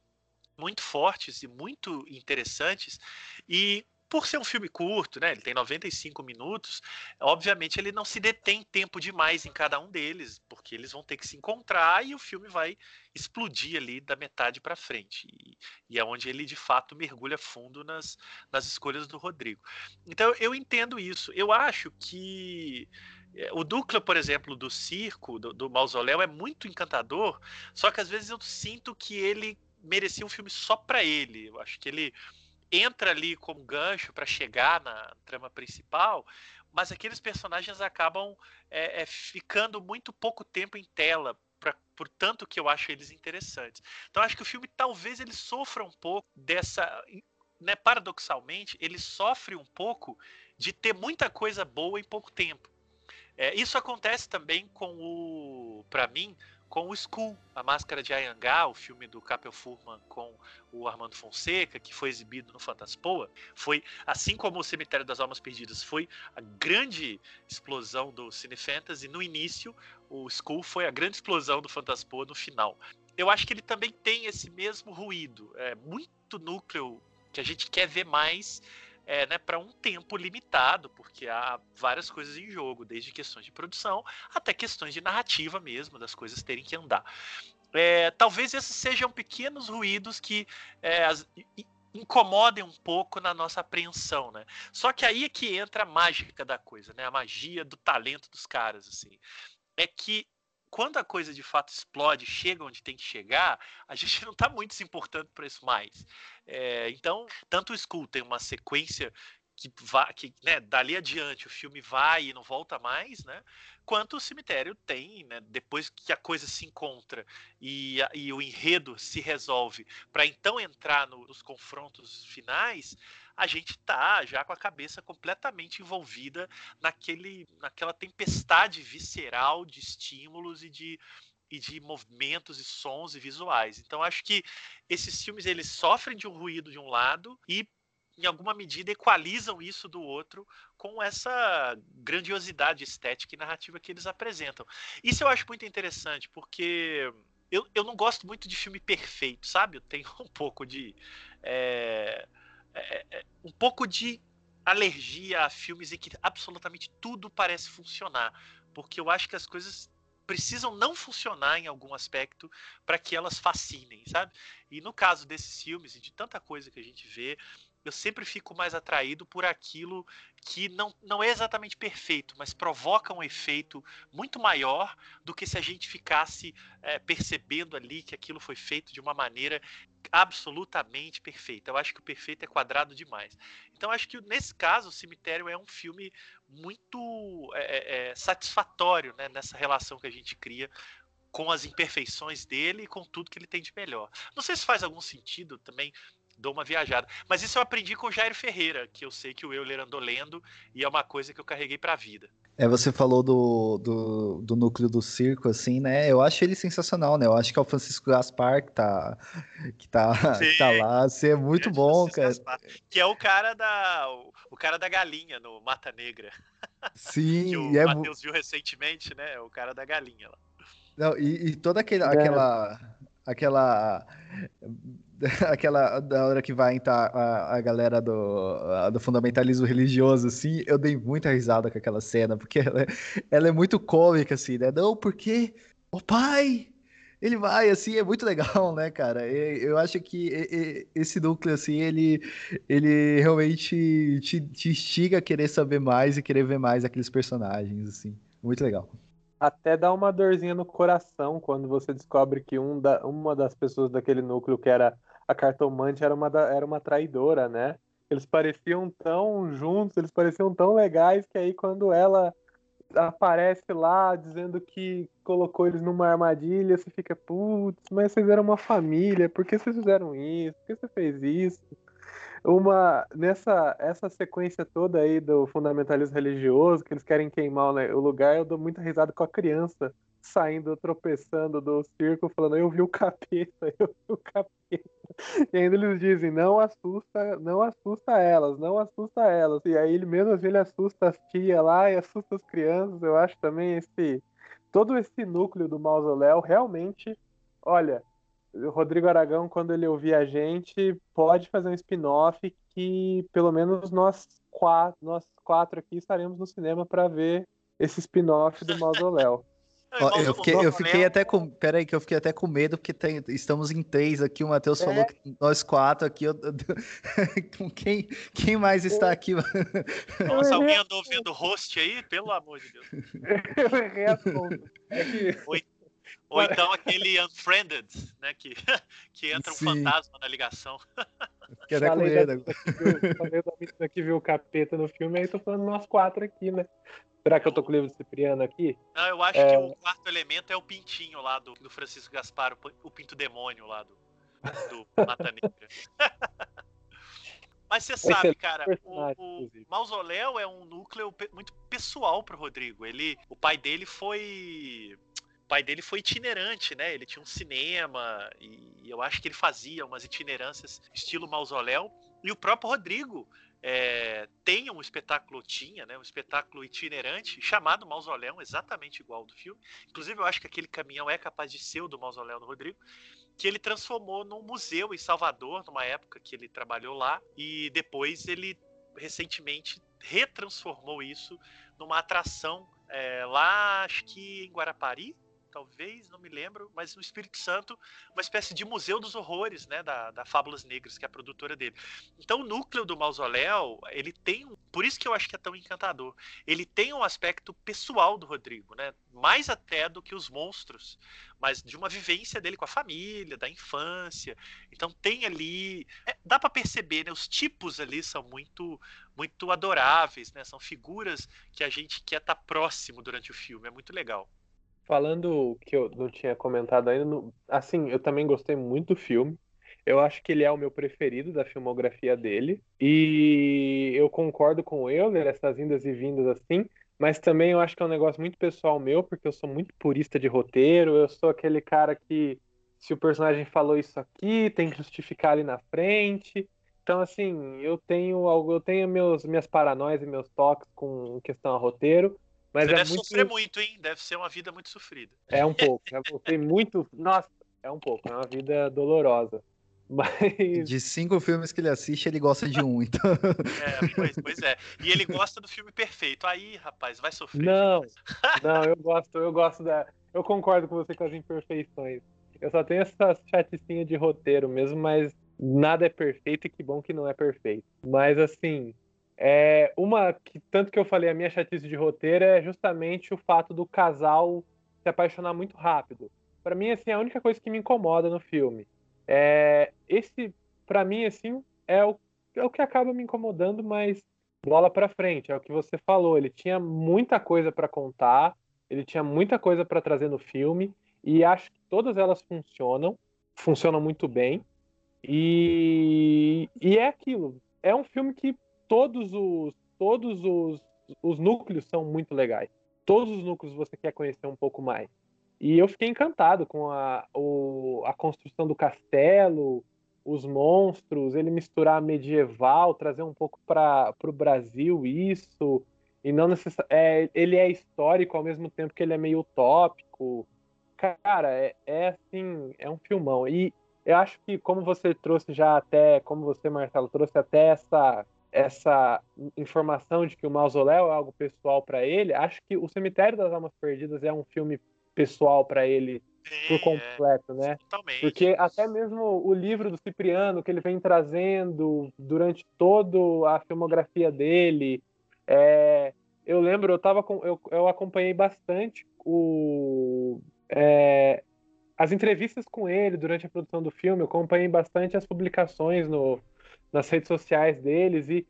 muito fortes e muito interessantes e por ser um filme curto, né? Ele tem 95 minutos. Obviamente, ele não se detém tempo demais em cada um deles, porque eles vão ter que se encontrar e o filme vai explodir ali da metade para frente. E, e, é onde ele de fato mergulha fundo nas, nas escolhas do Rodrigo. Então, eu entendo isso. Eu acho que eh, o núcleo, por exemplo, do circo, do, do mausoléu, é muito encantador, só que às vezes eu sinto que ele merecia um filme só para ele. Eu acho que ele entra ali como gancho para chegar na trama principal, mas aqueles personagens acabam é, é, ficando muito pouco tempo em tela, pra, por tanto que eu acho eles interessantes. Então acho que o filme talvez ele sofra um pouco dessa, né, paradoxalmente, ele sofre um pouco de ter muita coisa boa em pouco tempo. É, isso acontece também com o, para mim, com o Skull, a Máscara de Ayangá, o filme do Capel Furman com o Armando Fonseca, que foi exibido no Fantaspoa, foi, assim como o Cemitério das Almas Perdidas, foi a grande explosão do Cine Fantasy. No início, o Skull foi a grande explosão do Fantaspoa no final. Eu acho que ele também tem esse mesmo ruído, é muito núcleo que a gente quer ver mais, é, né, para um tempo limitado, porque há várias coisas em jogo, desde questões de produção até questões de narrativa mesmo, das coisas terem que andar. É, talvez esses sejam pequenos ruídos que é, as, incomodem um pouco na nossa apreensão, né? Só que aí é que entra a mágica da coisa, né? A magia do talento dos caras, assim. É que quando a coisa de fato explode, chega onde tem que chegar, a gente não está muito se importando por isso mais. É, então, tanto o Skull tem uma sequência que, vai, que né, dali adiante o filme vai e não volta mais, né? Quanto o cemitério tem, né, depois que a coisa se encontra e, e o enredo se resolve, para então entrar no, nos confrontos finais, a gente tá já com a cabeça completamente envolvida naquele, naquela tempestade visceral de estímulos e de e de movimentos e sons e visuais. Então acho que esses filmes eles sofrem de um ruído de um lado e em alguma medida equalizam isso do outro com essa grandiosidade estética e narrativa que eles apresentam. Isso eu acho muito interessante porque eu, eu não gosto muito de filme perfeito, sabe? Eu tenho um pouco de é, é, é, um pouco de alergia a filmes em que absolutamente tudo parece funcionar, porque eu acho que as coisas precisam não funcionar em algum aspecto para que elas fascinem, sabe? E no caso desses filmes e de tanta coisa que a gente vê, eu sempre fico mais atraído por aquilo que não, não é exatamente perfeito, mas provoca um efeito muito maior do que se a gente ficasse é, percebendo ali que aquilo foi feito de uma maneira absolutamente perfeita. Eu acho que o perfeito é quadrado demais. Então, acho que nesse caso, o Cemitério é um filme muito é, é, satisfatório né, nessa relação que a gente cria com as imperfeições dele e com tudo que ele tem de melhor. Não sei se faz algum sentido também dou uma viajada. Mas isso eu aprendi com o Jair Ferreira, que eu sei que o Euler andou lendo e é uma coisa que eu carreguei para a vida. É, você falou do, do, do, núcleo do circo, assim, né? Eu acho ele sensacional, né? Eu acho que é o Francisco Gaspar que tá, que tá, que tá lá. Assim, é muito é bom, cara. Gaspar, que é o cara da. O, o, cara da galinha no Mata Negra. Sim, que o é Matheus viu recentemente, né? É o cara da galinha lá. Não, e, e toda aquele, é. aquela. aquela da hora que vai entrar a, a galera do, a, do fundamentalismo religioso, assim, eu dei muita risada com aquela cena, porque ela, é, ela é muito cômica, assim, né? Não, porque o pai, ele vai, assim, é muito legal, né, cara? Eu acho que esse núcleo, assim, ele, ele realmente te, te instiga a querer saber mais e querer ver mais aqueles personagens, assim. Muito legal. Até dá uma dorzinha no coração quando você descobre que um da, uma das pessoas daquele núcleo que era a cartomante era uma, da, era uma traidora, né? Eles pareciam tão juntos, eles pareciam tão legais que aí quando ela aparece lá dizendo que colocou eles numa armadilha, você fica, putz, mas vocês eram uma família, por que vocês fizeram isso? Por que você fez isso? Uma, nessa essa sequência toda aí do fundamentalismo religioso, que eles querem queimar o lugar, eu dou muita risada com a criança saindo, tropeçando do circo, falando, eu vi o capeta, eu vi o capeta. E ainda eles dizem, não assusta, não assusta elas, não assusta elas. E aí ele mesmo assim, ele assusta as tias lá e assusta as crianças. Eu acho também esse todo esse núcleo do mausoléu realmente, olha, o Rodrigo Aragão, quando ele ouvir a gente, pode fazer um spin-off que pelo menos nós quatro, nós quatro aqui estaremos no cinema para ver esse spin-off do mausoléu. Ó, eu, fiquei, eu fiquei até com. Pera aí, que eu fiquei até com medo, porque tem, estamos em três aqui. O Matheus é. falou que nós quatro aqui. Eu, eu, quem, quem mais está aqui? Nossa, alguém andou vendo host aí? Pelo amor de Deus. Eu errei a é que... ou, então aquele Unfriended, né? Que, que entra um Sim. fantasma na ligação. Fiquei até com medo. Falei da menina que viu o capeta no filme, aí tô falando nós quatro aqui, né? Será que eu tô com o livro de Cipriano aqui? Não, eu acho é... que o quarto elemento é o pintinho lá do, do Francisco Gaspar, o, pinto demônio lá do, do Mata Negra. Mas você sabe, cara, o, o Mausoléu é um núcleo muito pessoal pro Rodrigo. Ele, o pai dele foi pai dele foi itinerante, né? Ele tinha um cinema e eu acho que ele fazia umas itinerâncias estilo mausoléu. E o próprio Rodrigo é, tem um espetáculo, tinha, né, um espetáculo itinerante chamado Mausoléu, exatamente igual ao do filme. Inclusive, eu acho que aquele caminhão é capaz de ser o do Mausoléu do Rodrigo, que ele transformou num museu em Salvador, numa época que ele trabalhou lá, e depois ele recentemente retransformou isso numa atração é, lá, acho que em Guarapari, talvez, não me lembro, mas no Espírito Santo, uma espécie de museu dos horrores, né, da, da Fábulas Negras, que é a produtora dele. Então, o núcleo do mausoléu, ele tem, por isso que eu acho que é tão encantador, ele tem um aspecto pessoal do Rodrigo, né, mais até do que os monstros, mas de uma vivência dele com a família, da infância. Então, tem ali, é, dá para perceber, né, os tipos ali são muito muito adoráveis, né? São figuras que a gente quer estar tá próximo durante o filme, é muito legal. Falando que eu não tinha comentado ainda, no, assim, eu também gostei muito do filme. Eu acho que ele é o meu preferido da filmografia dele. E eu concordo com ele, essas indas e vindas assim. Mas também eu acho que é um negócio muito pessoal meu, porque eu sou muito purista de roteiro. Eu sou aquele cara que, se o personagem falou isso aqui, tem que justificar ali na frente. Então, assim, eu tenho algo, eu tenho meus, minhas paranoias e meus toques com questão a roteiro. Mas Você é deve muito... sofrer muito, hein? Deve ser uma vida muito sofrida. É um pouco. Tem muito. Nossa, é um pouco. É uma vida dolorosa. Mas... De cinco filmes que ele assiste, ele gosta de um, então. É, pois, pois, é. E ele gosta do filme perfeito. Aí, rapaz, vai sofrer. Não, não, eu gosto, eu gosto da. Eu concordo com você com as imperfeições. Eu só tenho essa chaticinha de roteiro mesmo, mas nada é perfeito e que bom que não é perfeito. Mas assim, é, uma que tanto que eu falei a minha chatice de roteiro é justamente o fato do casal se apaixonar muito rápido. Para mim assim, é a única coisa que me incomoda no filme. É, esse para mim assim é o, é o que acaba me incomodando, mas bola para frente, é o que você falou, ele tinha muita coisa para contar, ele tinha muita coisa para trazer no filme e acho que todas elas funcionam, funcionam muito bem. E, e é aquilo. É um filme que todos os todos os, os núcleos são muito legais. Todos os núcleos você quer conhecer um pouco mais. E eu fiquei encantado com a, o, a construção do castelo, os monstros, ele misturar medieval, trazer um pouco para o Brasil isso, e não necessariamente. É, ele é histórico ao mesmo tempo que ele é meio utópico. Cara, é, é assim, é um filmão. E eu acho que, como você trouxe já até, como você, Marcelo, trouxe até essa essa informação de que o mausoléu é algo pessoal para ele, acho que o Cemitério das Almas Perdidas é um filme pessoal para ele Sim, por é. completo, é, né? Totalmente. Porque até mesmo o livro do Cipriano que ele vem trazendo durante toda a filmografia dele, é, eu lembro, eu tava com, eu, eu acompanhei bastante o é, as entrevistas com ele durante a produção do filme, eu acompanhei bastante as publicações no, nas redes sociais deles e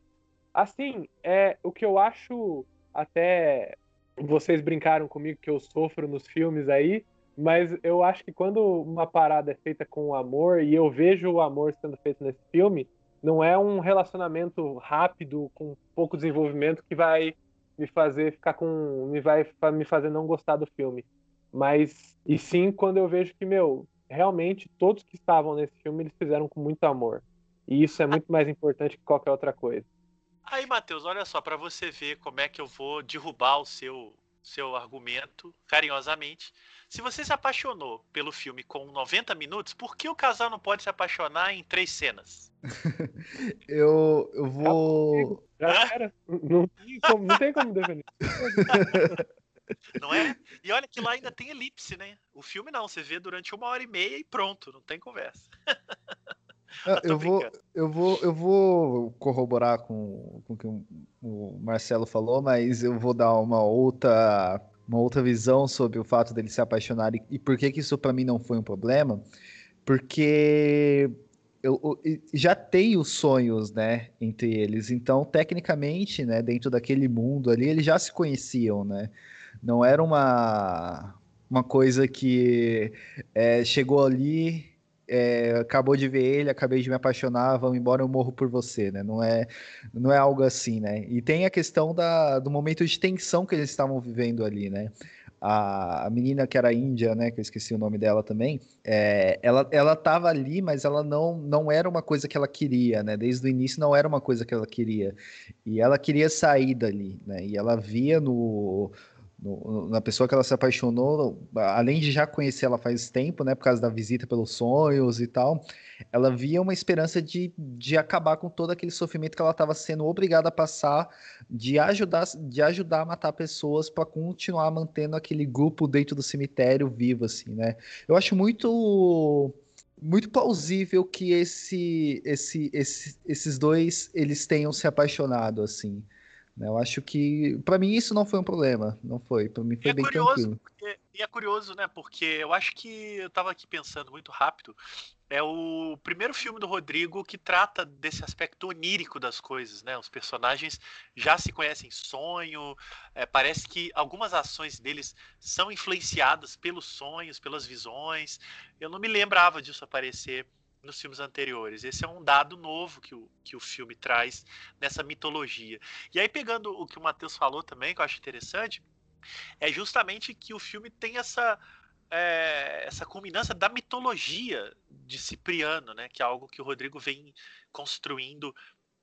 assim, é o que eu acho até vocês brincaram comigo que eu sofro nos filmes aí, mas eu acho que quando uma parada é feita com amor e eu vejo o amor sendo feito nesse filme, não é um relacionamento rápido com pouco desenvolvimento que vai me fazer ficar com me vai me fazer não gostar do filme. Mas, e sim quando eu vejo que, meu, realmente todos que estavam nesse filme eles fizeram com muito amor. E isso é muito mais importante que qualquer outra coisa. Aí, Matheus, olha só, para você ver como é que eu vou derrubar o seu, seu argumento carinhosamente. Se você se apaixonou pelo filme com 90 minutos, por que o casal não pode se apaixonar em três cenas? eu, eu vou. Já era. Não tem como, não tem como defender. Não é? E olha que lá ainda tem elipse, né? O filme não, você vê durante uma hora e meia e pronto, não tem conversa. Ah, eu, vou, eu, vou, eu vou corroborar com, com o que o Marcelo falou, mas eu vou dar uma outra, uma outra visão sobre o fato dele se apaixonar e, e por que, que isso para mim não foi um problema. Porque eu, eu, já tem os sonhos, né, entre eles. Então, tecnicamente, né, dentro daquele mundo ali, eles já se conheciam, né? Não era uma, uma coisa que é, chegou ali, é, acabou de ver ele, acabei de me apaixonar, vamos embora, eu morro por você, né? Não é, não é algo assim, né? E tem a questão da, do momento de tensão que eles estavam vivendo ali, né? A, a menina que era índia, né? Que eu esqueci o nome dela também. É, ela, ela tava ali, mas ela não, não era uma coisa que ela queria, né? Desde o início não era uma coisa que ela queria. E ela queria sair dali, né? E ela via no no, na pessoa que ela se apaixonou, além de já conhecer ela faz tempo, né, por causa da visita pelos sonhos e tal, ela via uma esperança de, de acabar com todo aquele sofrimento que ela estava sendo obrigada a passar, de ajudar, de ajudar a matar pessoas para continuar mantendo aquele grupo dentro do cemitério vivo, assim, né? Eu acho muito muito plausível que esse, esse, esse, esses dois eles tenham se apaixonado, assim. Né? Eu acho que, para mim, isso não foi um problema. Não foi. Para mim, foi é bem curioso, tranquilo. Porque, e é curioso, né? Porque eu acho que eu estava aqui pensando muito rápido. É o primeiro filme do Rodrigo que trata desse aspecto onírico das coisas, né? Os personagens já se conhecem sonho. É, parece que algumas ações deles são influenciadas pelos sonhos, pelas visões. Eu não me lembrava disso aparecer nos filmes anteriores. Esse é um dado novo que o, que o filme traz nessa mitologia. E aí, pegando o que o Matheus falou também, que eu acho interessante, é justamente que o filme tem essa. É, essa culminância da mitologia de Cipriano, né, que é algo que o Rodrigo vem construindo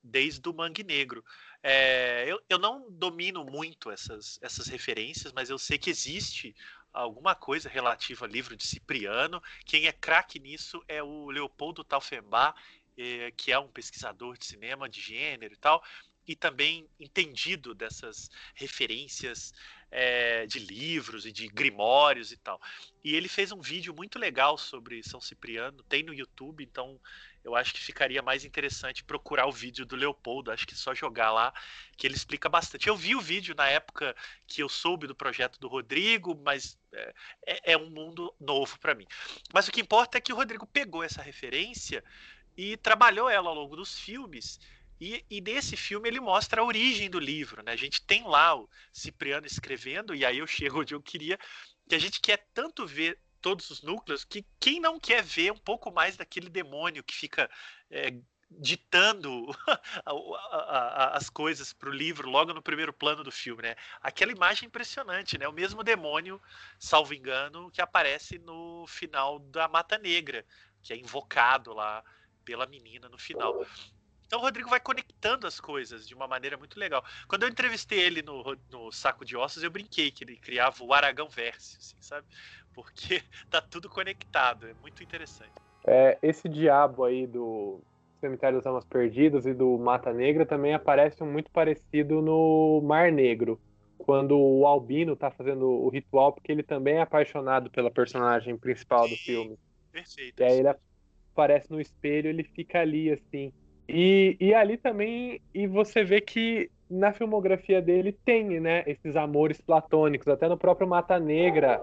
desde o Mangue Negro. É, eu, eu não domino muito essas, essas referências, mas eu sei que existe alguma coisa relativa ao livro de Cipriano. Quem é craque nisso é o Leopoldo Taufenbach, eh, que é um pesquisador de cinema, de gênero e tal, e também entendido dessas referências é, de livros e de grimórios e tal. E ele fez um vídeo muito legal sobre São Cipriano, tem no YouTube, então eu acho que ficaria mais interessante procurar o vídeo do Leopoldo, acho que só jogar lá, que ele explica bastante. Eu vi o vídeo na época que eu soube do projeto do Rodrigo, mas é, é, é um mundo novo para mim. Mas o que importa é que o Rodrigo pegou essa referência e trabalhou ela ao longo dos filmes. E, e, nesse filme ele mostra a origem do livro, né? A gente tem lá o Cipriano escrevendo, e aí eu chego onde eu queria, que a gente quer tanto ver todos os núcleos, que quem não quer ver um pouco mais daquele demônio que fica é, ditando as coisas para o livro logo no primeiro plano do filme, né? Aquela imagem impressionante, né? O mesmo demônio, salvo engano, que aparece no final da Mata Negra, que é invocado lá pela menina no final. Então o Rodrigo vai conectando as coisas de uma maneira muito legal. Quando eu entrevistei ele no, no Saco de Ossos, eu brinquei que ele criava o Aragão Verso, assim, sabe? porque tá tudo conectado, é muito interessante. É, esse diabo aí do Cemitério das Almas Perdidas e do Mata Negra também aparece muito parecido no Mar Negro, quando o Albino tá fazendo o ritual, porque ele também é apaixonado pela personagem principal do filme. Perfeito. E aí ele aparece no espelho, ele fica ali assim. E, e ali também, e você vê que na filmografia dele tem, né, esses amores platônicos. Até no próprio Mata Negra,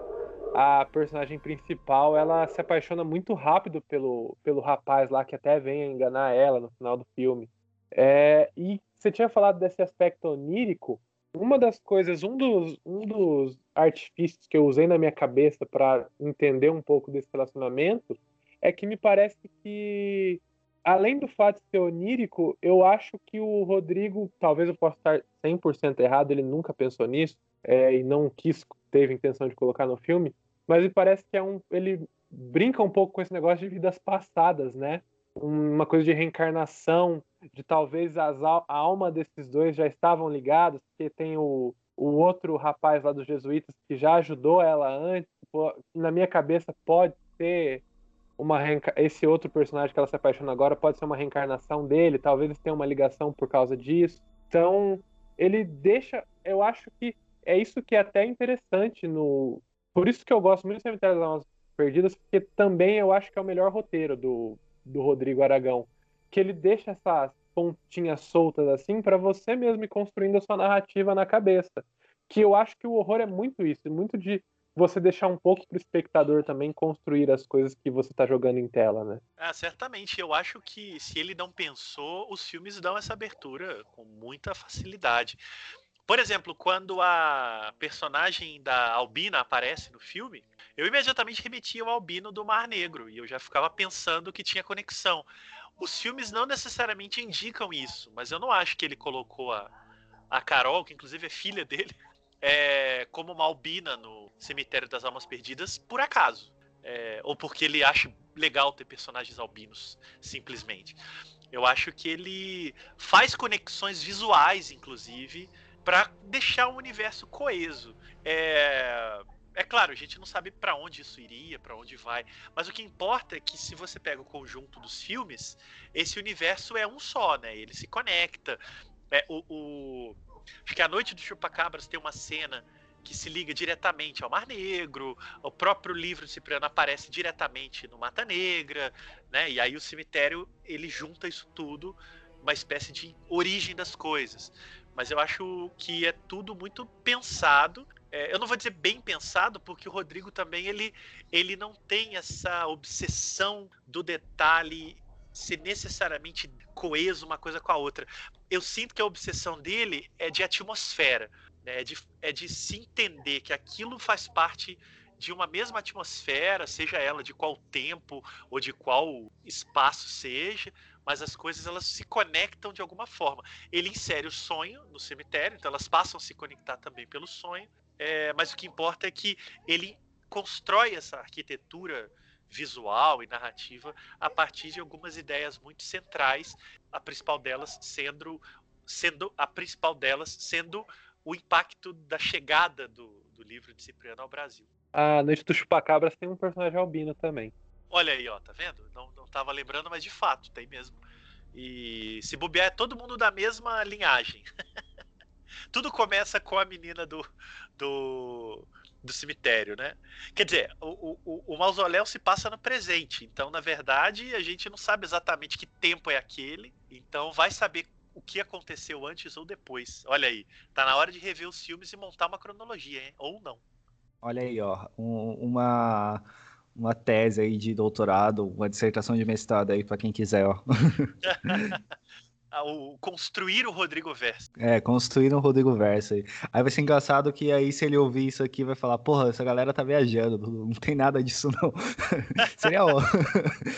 a personagem principal, ela se apaixona muito rápido pelo, pelo rapaz lá que até vem enganar ela no final do filme. É, e você tinha falado desse aspecto onírico. Uma das coisas, um dos, um dos artifícios que eu usei na minha cabeça para entender um pouco desse relacionamento é que me parece que além do fato de ser onírico, eu acho que o Rodrigo, talvez eu possa estar 100% errado, ele nunca pensou nisso é, e não quis, teve intenção de colocar no filme, mas me parece que é um, ele brinca um pouco com esse negócio de vidas passadas, né? Uma coisa de reencarnação, de talvez as, a alma desses dois já estavam ligados, porque tem o, o outro rapaz lá dos jesuítas que já ajudou ela antes. Na minha cabeça pode ser uma esse outro personagem que ela se apaixona agora pode ser uma reencarnação dele, talvez eles tenham uma ligação por causa disso. Então, ele deixa, eu acho que é isso que é até interessante no por isso que eu gosto muito do Cemitério das Almas Perdidas, porque também eu acho que é o melhor roteiro do, do Rodrigo Aragão, que ele deixa essas pontinhas soltas assim para você mesmo ir construindo a sua narrativa na cabeça. Que eu acho que o horror é muito isso, muito de você deixar um pouco para o espectador também construir as coisas que você está jogando em tela, né? Ah, certamente. Eu acho que se ele não pensou, os filmes dão essa abertura com muita facilidade. Por exemplo, quando a personagem da Albina aparece no filme, eu imediatamente remetia ao Albino do Mar Negro e eu já ficava pensando que tinha conexão. Os filmes não necessariamente indicam isso, mas eu não acho que ele colocou a, a Carol, que inclusive é filha dele, é, como uma albina no Cemitério das Almas Perdidas por acaso. É, ou porque ele acha legal ter personagens albinos, simplesmente. Eu acho que ele faz conexões visuais, inclusive, para deixar o universo coeso. É, é claro, a gente não sabe para onde isso iria, para onde vai, mas o que importa é que se você pega o conjunto dos filmes, esse universo é um só, né? Ele se conecta. É, o, o Acho que a Noite do Chupacabras tem uma cena que se liga diretamente ao Mar Negro, o próprio livro de Cipriano aparece diretamente no Mata Negra, né? E aí o cemitério ele junta isso tudo, uma espécie de origem das coisas. Mas eu acho que é tudo muito pensado. É, eu não vou dizer bem pensado, porque o Rodrigo também ele, ele não tem essa obsessão do detalhe ser necessariamente coeso uma coisa com a outra. Eu sinto que a obsessão dele é de atmosfera, né? é, de, é de se entender que aquilo faz parte de uma mesma atmosfera, seja ela de qual tempo ou de qual espaço seja, mas as coisas elas se conectam de alguma forma. Ele insere o sonho no cemitério, então elas passam a se conectar também pelo sonho, é, mas o que importa é que ele constrói essa arquitetura visual e narrativa a partir de algumas ideias muito centrais, a principal delas sendo, sendo a principal delas sendo o impacto da chegada do, do livro de Cipriano ao Brasil. Ah, no do Chupacabras tem um personagem albino também. Olha aí, ó, tá vendo? Não, não tava lembrando, mas de fato, tem mesmo. E se bobear é todo mundo da mesma linhagem. Tudo começa com a menina do, do do cemitério, né? Quer dizer, o, o, o, mausoléu se passa no presente, então, na verdade, a gente não sabe exatamente que tempo é aquele, então vai saber o que aconteceu antes ou depois. Olha aí, tá na hora de rever os filmes e montar uma cronologia, hein? ou não. Olha aí, ó, um, uma uma tese aí de doutorado, uma dissertação de mestrado aí para quem quiser, ó. o construir o Rodrigo Verso. É, construir o Rodrigo Verso aí. Aí vai ser engraçado que aí se ele ouvir isso aqui vai falar, porra, essa galera tá viajando, não tem nada disso não. Seria ó.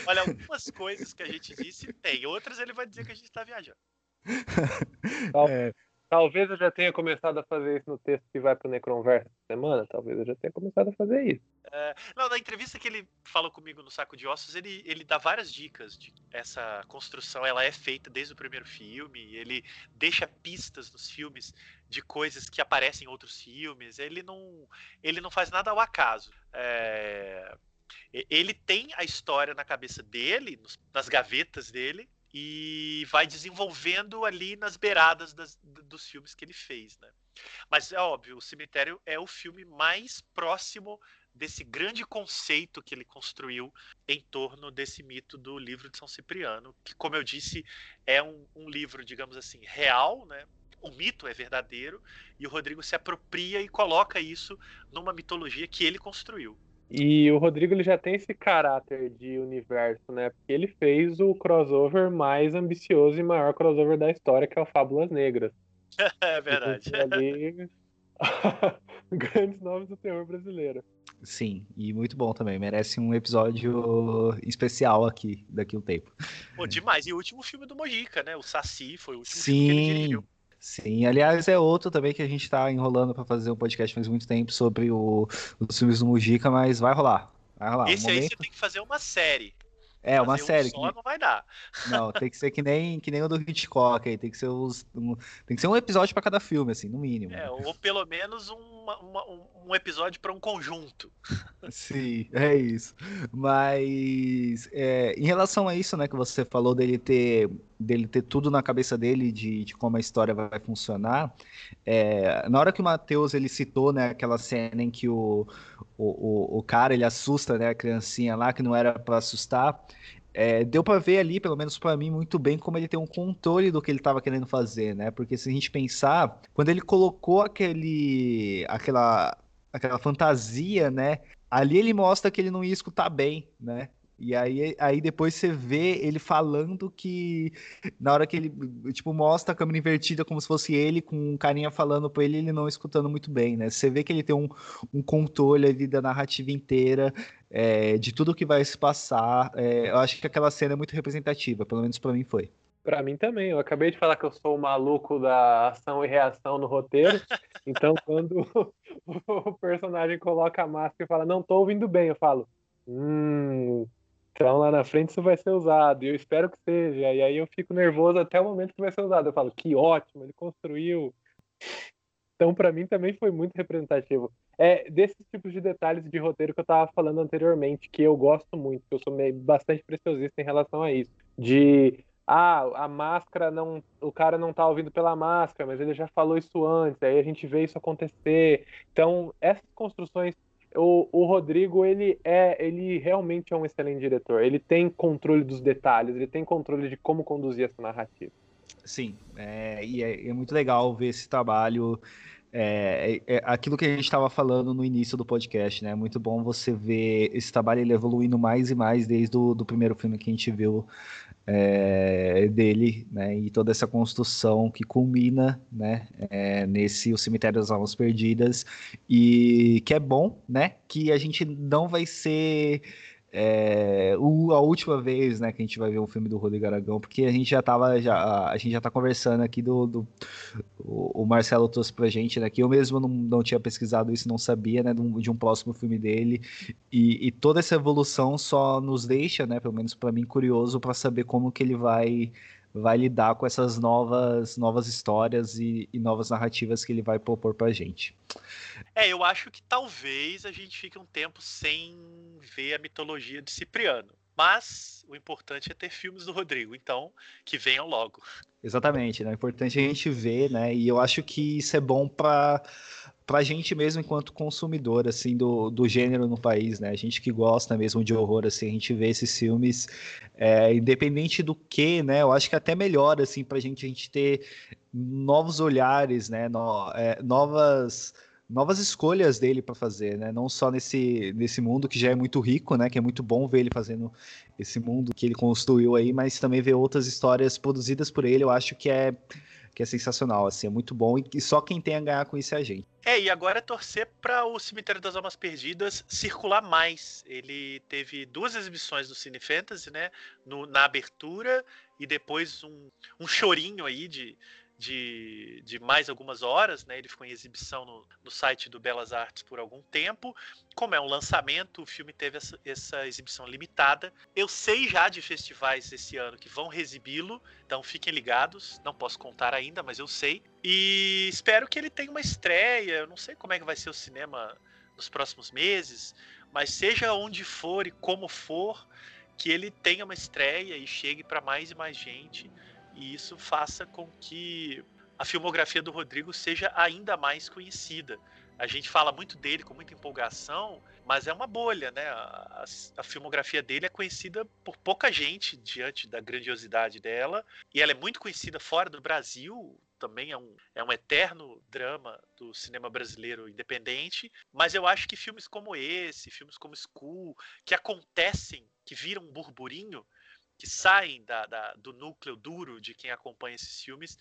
Olha, algumas coisas que a gente disse tem, outras ele vai dizer que a gente tá viajando. É, Talvez eu já tenha começado a fazer isso no texto que vai pro Necronverso semana. Talvez eu já tenha começado a fazer isso. É, não, na entrevista que ele falou comigo no Saco de Ossos, ele, ele dá várias dicas de essa construção. Ela é feita desde o primeiro filme. Ele deixa pistas nos filmes de coisas que aparecem em outros filmes. Ele não, ele não faz nada ao acaso. É, ele tem a história na cabeça dele, nas gavetas dele, e vai desenvolvendo ali nas beiradas das, dos filmes que ele fez, né? Mas é óbvio, o Cemitério é o filme mais próximo desse grande conceito que ele construiu em torno desse mito do livro de São Cipriano, que, como eu disse, é um, um livro, digamos assim, real, né? o mito é verdadeiro e o Rodrigo se apropria e coloca isso numa mitologia que ele construiu. E o Rodrigo ele já tem esse caráter de universo, né? Porque ele fez o crossover mais ambicioso e maior crossover da história, que é o Fábulas Negras. é verdade. Ali... Grandes nomes do terror brasileiro. Sim, e muito bom também. Merece um episódio especial aqui, daqui a um tempo. Pô, demais. E o último filme do Mojica, né? O Saci foi o último Sim. filme que ele dirigiu. Sim, aliás, é outro também que a gente tá enrolando para fazer um podcast faz muito tempo sobre o, os filmes do Mujica, mas vai rolar. Vai rolar. Esse um aí momento... você tem que fazer uma série. É, uma Fazer série. Um só que... não vai dar. Não, tem que ser que nem, que nem o do Hitchcock aí, tem que ser os, um, tem que ser um episódio para cada filme, assim, no mínimo. É, ou pelo menos uma, uma, um episódio para um conjunto. Sim, é isso. Mas é, em relação a isso, né, que você falou dele ter, dele ter tudo na cabeça dele de, de como a história vai funcionar, é, na hora que o Matheus ele citou, né, aquela cena em que o, o, o, cara ele assusta, né, a criancinha lá que não era para assustar, é, deu para ver ali, pelo menos para mim, muito bem como ele tem um controle do que ele estava querendo fazer, né? Porque se a gente pensar, quando ele colocou aquele, aquela, aquela fantasia, né? Ali ele mostra que ele não ia escutar bem, né? E aí, aí depois você vê ele falando que na hora que ele tipo mostra a câmera invertida como se fosse ele com um carinha falando para ele, ele não escutando muito bem, né? Você vê que ele tem um, um controle ali da narrativa inteira, é, de tudo que vai se passar. É, eu acho que aquela cena é muito representativa, pelo menos para mim foi. Para mim também. Eu acabei de falar que eu sou o maluco da ação e reação no roteiro. Então, quando o personagem coloca a máscara e fala, não tô ouvindo bem, eu falo, hum, então lá na frente isso vai ser usado, e eu espero que seja. E aí eu fico nervoso até o momento que vai ser usado. Eu falo, que ótimo, ele construiu. Então, para mim também foi muito representativo. É desses tipos de detalhes de roteiro que eu estava falando anteriormente, que eu gosto muito, que eu sou meio, bastante preciosista em relação a isso. De ah, a máscara não, o cara não tá ouvindo pela máscara, mas ele já falou isso antes, aí a gente vê isso acontecer. Então, essas construções o, o Rodrigo, ele é, ele realmente é um excelente diretor. Ele tem controle dos detalhes, ele tem controle de como conduzir essa narrativa. Sim, é, e é, é muito legal ver esse trabalho. É, é, é aquilo que a gente estava falando no início do podcast, né? É muito bom você ver esse trabalho ele evoluindo mais e mais desde o do primeiro filme que a gente viu é, dele, né? E toda essa construção que culmina, né? É, nesse O Cemitério das Almas Perdidas e que é bom, né? Que a gente não vai ser é, o, a última vez, né, que a gente vai ver um filme do Rodrigo Aragão, porque a gente já tava, já, a gente já tá conversando aqui do, do o, o, Marcelo trouxe pra gente, né, que eu mesmo não, não tinha pesquisado isso, não sabia, né, de um, de um próximo filme dele, e, e, toda essa evolução só nos deixa, né, pelo menos para mim, curioso para saber como que ele vai vai lidar com essas novas novas histórias e, e novas narrativas que ele vai propor pra gente. É, eu acho que talvez a gente fique um tempo sem ver a mitologia de Cipriano. Mas o importante é ter filmes do Rodrigo, então que venham logo. Exatamente, né? É importante a gente ver, né? E eu acho que isso é bom para pra gente mesmo enquanto consumidor, assim, do, do gênero no país, né? A gente que gosta mesmo de horror, assim, a gente vê esses filmes, é, independente do que, né? Eu acho que até melhor, assim, pra gente, a gente ter novos olhares, né? No, é, novas novas escolhas dele para fazer, né? Não só nesse, nesse mundo que já é muito rico, né? Que é muito bom ver ele fazendo esse mundo que ele construiu aí, mas também ver outras histórias produzidas por ele, eu acho que é que é sensacional, assim, é muito bom e só quem tem a ganhar com isso é a gente. É, e agora é torcer para o Cemitério das Almas Perdidas circular mais. Ele teve duas exibições do Cine Fantasy, né, no, na abertura e depois um, um chorinho aí de, de, de mais algumas horas, né? Ele ficou em exibição no, no site do Belas Artes por algum tempo. Como é um lançamento, o filme teve essa, essa exibição limitada. Eu sei já de festivais esse ano que vão exibi-lo, então fiquem ligados. Não posso contar ainda, mas eu sei. E espero que ele tenha uma estreia. Eu não sei como é que vai ser o cinema nos próximos meses, mas seja onde for e como for, que ele tenha uma estreia e chegue para mais e mais gente e isso faça com que a filmografia do Rodrigo seja ainda mais conhecida. A gente fala muito dele com muita empolgação, mas é uma bolha, né? A, a, filmografia dele é conhecida por pouca gente diante da grandiosidade dela, e ela é muito conhecida fora do Brasil, também é um, é um eterno drama do cinema brasileiro independente, mas eu acho que filmes como esse, filmes como School, que acontecem, que viram um burburinho, que saem da, da, do núcleo duro de quem acompanha esses filmes,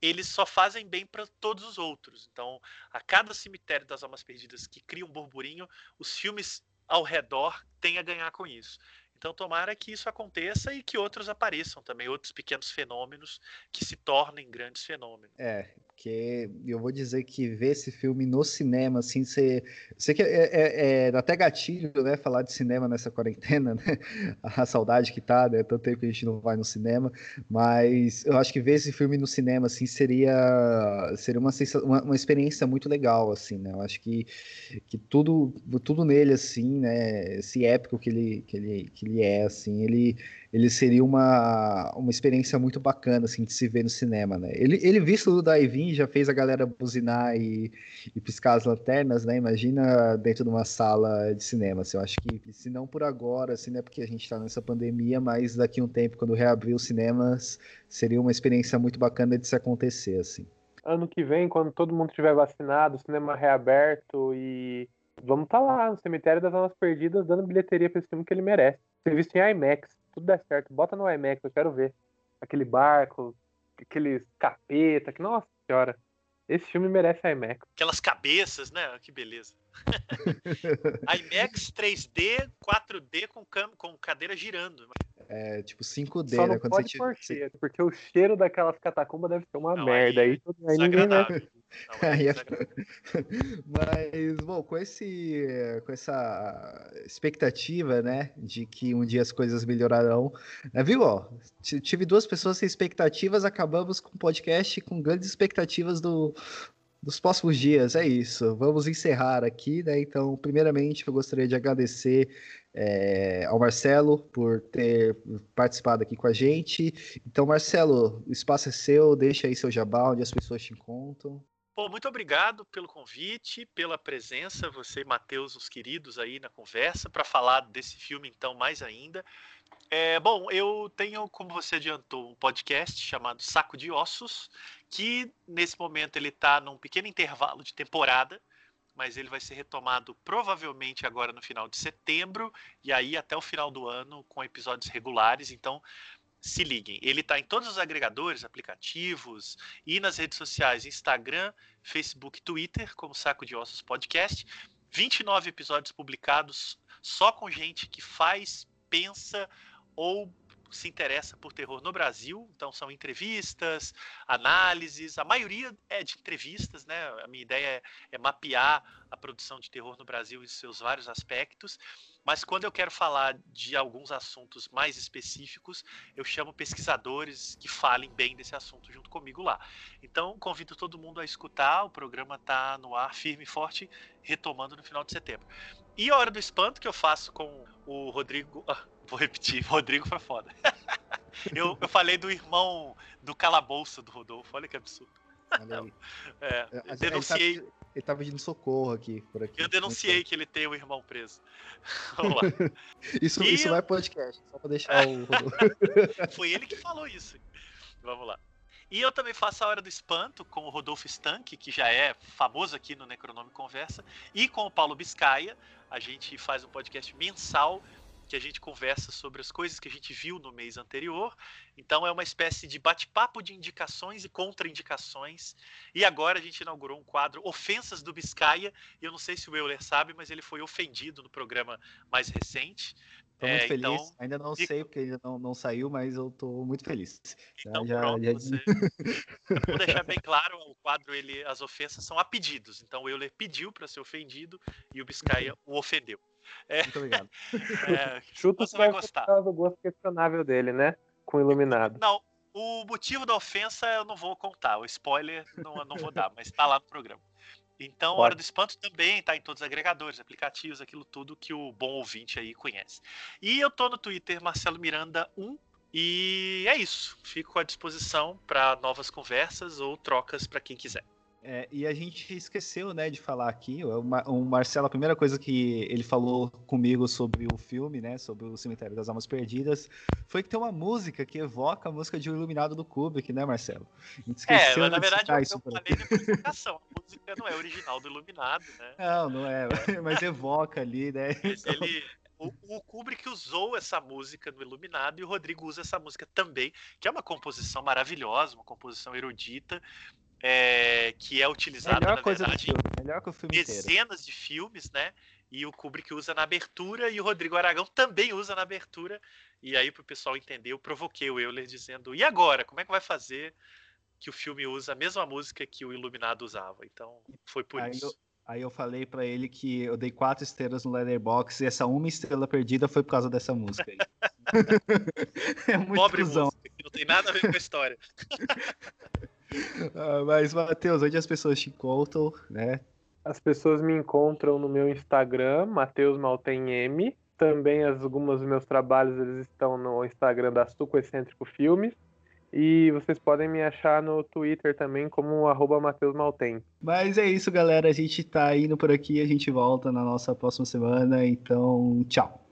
eles só fazem bem para todos os outros. Então, a cada cemitério das almas perdidas que cria um burburinho, os filmes ao redor têm a ganhar com isso. Então, tomara que isso aconteça e que outros apareçam também, outros pequenos fenômenos que se tornem grandes fenômenos. É, porque eu vou dizer que ver esse filme no cinema, assim, você. Sei que é, é, é, até gatilho, né? Falar de cinema nessa quarentena, né? A saudade que tá, né? Tanto tempo que a gente não vai no cinema. Mas eu acho que ver esse filme no cinema, assim, seria, seria uma, uma, uma experiência muito legal, assim, né? Eu acho que, que tudo, tudo nele, assim, né? Esse épico que ele, que ele, que ele é, assim, ele ele seria uma, uma experiência muito bacana, assim, de se ver no cinema, né? Ele, ele visto do Daivin, já fez a galera buzinar e, e piscar as lanternas, né? Imagina dentro de uma sala de cinema, assim, eu acho que, se não por agora, assim, né? Porque a gente tá nessa pandemia, mas daqui a um tempo, quando reabrir os cinemas, seria uma experiência muito bacana de se acontecer, assim. Ano que vem, quando todo mundo estiver vacinado, o cinema reaberto e vamos estar tá lá no cemitério das almas perdidas dando bilheteria para esse filme que ele merece. Ser visto em IMAX tudo der certo, bota no IMAX, eu quero ver. Aquele barco, aqueles capeta, que nossa senhora. Esse filme merece IMAX. Aquelas cabeças, né? Que beleza. IMAX 3D, 4D com, cam com cadeira girando. É, tipo 5D, Só né? Quando pode você por cheiro, porque o cheiro daquelas catacumbas deve ser uma não, merda. Aí, aí, aí ninguém vai... Não, é Mas, bom, com, esse, com essa expectativa, né, de que um dia as coisas melhorarão, né, viu, ó, tive duas pessoas sem expectativas, acabamos com o podcast com grandes expectativas do, dos próximos dias, é isso. Vamos encerrar aqui, né, então, primeiramente, eu gostaria de agradecer é, ao Marcelo por ter participado aqui com a gente. Então, Marcelo, o espaço é seu, deixa aí seu jabá, onde as pessoas te encontram. Pô, muito obrigado pelo convite, pela presença, você e Matheus, os queridos aí na conversa, para falar desse filme, então, mais ainda. É, bom, eu tenho, como você adiantou, um podcast chamado Saco de Ossos, que nesse momento ele está num pequeno intervalo de temporada mas ele vai ser retomado provavelmente agora no final de setembro e aí até o final do ano com episódios regulares. Então, se liguem. Ele está em todos os agregadores, aplicativos e nas redes sociais: Instagram, Facebook, Twitter, como Saco de Ossos Podcast. 29 episódios publicados só com gente que faz, pensa ou se interessa por terror no Brasil. Então são entrevistas, análises, a maioria é de entrevistas, né? A minha ideia é, é mapear a produção de terror no Brasil em seus vários aspectos. Mas quando eu quero falar de alguns assuntos mais específicos, eu chamo pesquisadores que falem bem desse assunto junto comigo lá. Então, convido todo mundo a escutar. O programa está no ar firme e forte, retomando no final de setembro. E a Hora do Espanto, que eu faço com o Rodrigo. Ah, vou repetir, Rodrigo foi foda. eu, eu falei do irmão do calabouço do Rodolfo, olha que absurdo. É, eu denunciei. Ele tá pedindo socorro aqui por aqui. Eu denunciei que ele tem um irmão preso. Vamos lá. isso, isso eu... vai podcast, só pra deixar o. Foi ele que falou isso. Vamos lá. E eu também faço a Hora do Espanto com o Rodolfo Stank, que já é famoso aqui no Necronome Conversa, e com o Paulo Biscaia. A gente faz um podcast mensal que a gente conversa sobre as coisas que a gente viu no mês anterior. Então é uma espécie de bate-papo de indicações e contraindicações. E agora a gente inaugurou um quadro Ofensas do Biscaia. E eu não sei se o Euler sabe, mas ele foi ofendido no programa mais recente. Estou muito é, feliz. Então, ainda não fico... sei porque ainda não, não saiu, mas eu estou muito feliz. Então, já, pronto, já... Você... Vou deixar bem claro, o quadro, ele, as ofensas são a pedidos. Então o Euler pediu para ser ofendido e o Biscaia o ofendeu. É, Muito obrigado. É, Chuta você vai gostar. do gosto questionável dele, né? Com iluminado. Não, o motivo da ofensa eu não vou contar. O spoiler não, não vou dar, mas está lá no programa. Então. Hora do Espanto também está em todos os agregadores, aplicativos, aquilo tudo que o bom ouvinte aí conhece. E eu tô no Twitter, Marcelo Miranda 1. E é isso. Fico à disposição para novas conversas ou trocas para quem quiser. É, e a gente esqueceu, né, de falar aqui. O, o Marcelo, a primeira coisa que ele falou comigo sobre o filme, né, sobre o Cemitério das Almas Perdidas, foi que tem uma música que evoca a música de O Iluminado do Kubrick, né, Marcelo? A gente esqueceu é, na verdade eu, isso eu falei de evocação. A música não é original do Iluminado, né? Não, não é, mas evoca ali, né? Mas ele, o, o, Kubrick usou essa música no Iluminado e o Rodrigo usa essa música também, que é uma composição maravilhosa, uma composição erudita, é, que é utilizada, melhor na verdade, filme dezenas inteiro. de filmes, né? E o Kubrick usa na abertura e o Rodrigo Aragão também usa na abertura. E aí, para o pessoal entender, eu provoquei o Euler dizendo: e agora? Como é que vai fazer que o filme usa a mesma música que o Iluminado usava? Então, foi por aí isso. Eu... Aí eu falei para ele que eu dei quatro estrelas no Letterboxd e essa uma estrela perdida foi por causa dessa música é muito Pobre música, que não tem nada a ver com a história. ah, mas, Matheus, onde as pessoas te encontram, né? As pessoas me encontram no meu Instagram, Matheus Maltem M. Também algumas dos meus trabalhos eles estão no Instagram da Suco Excêntrico Filmes. E vocês podem me achar no Twitter também como arroba Matheus Maltem. Mas é isso, galera. A gente tá indo por aqui. A gente volta na nossa próxima semana. Então, tchau.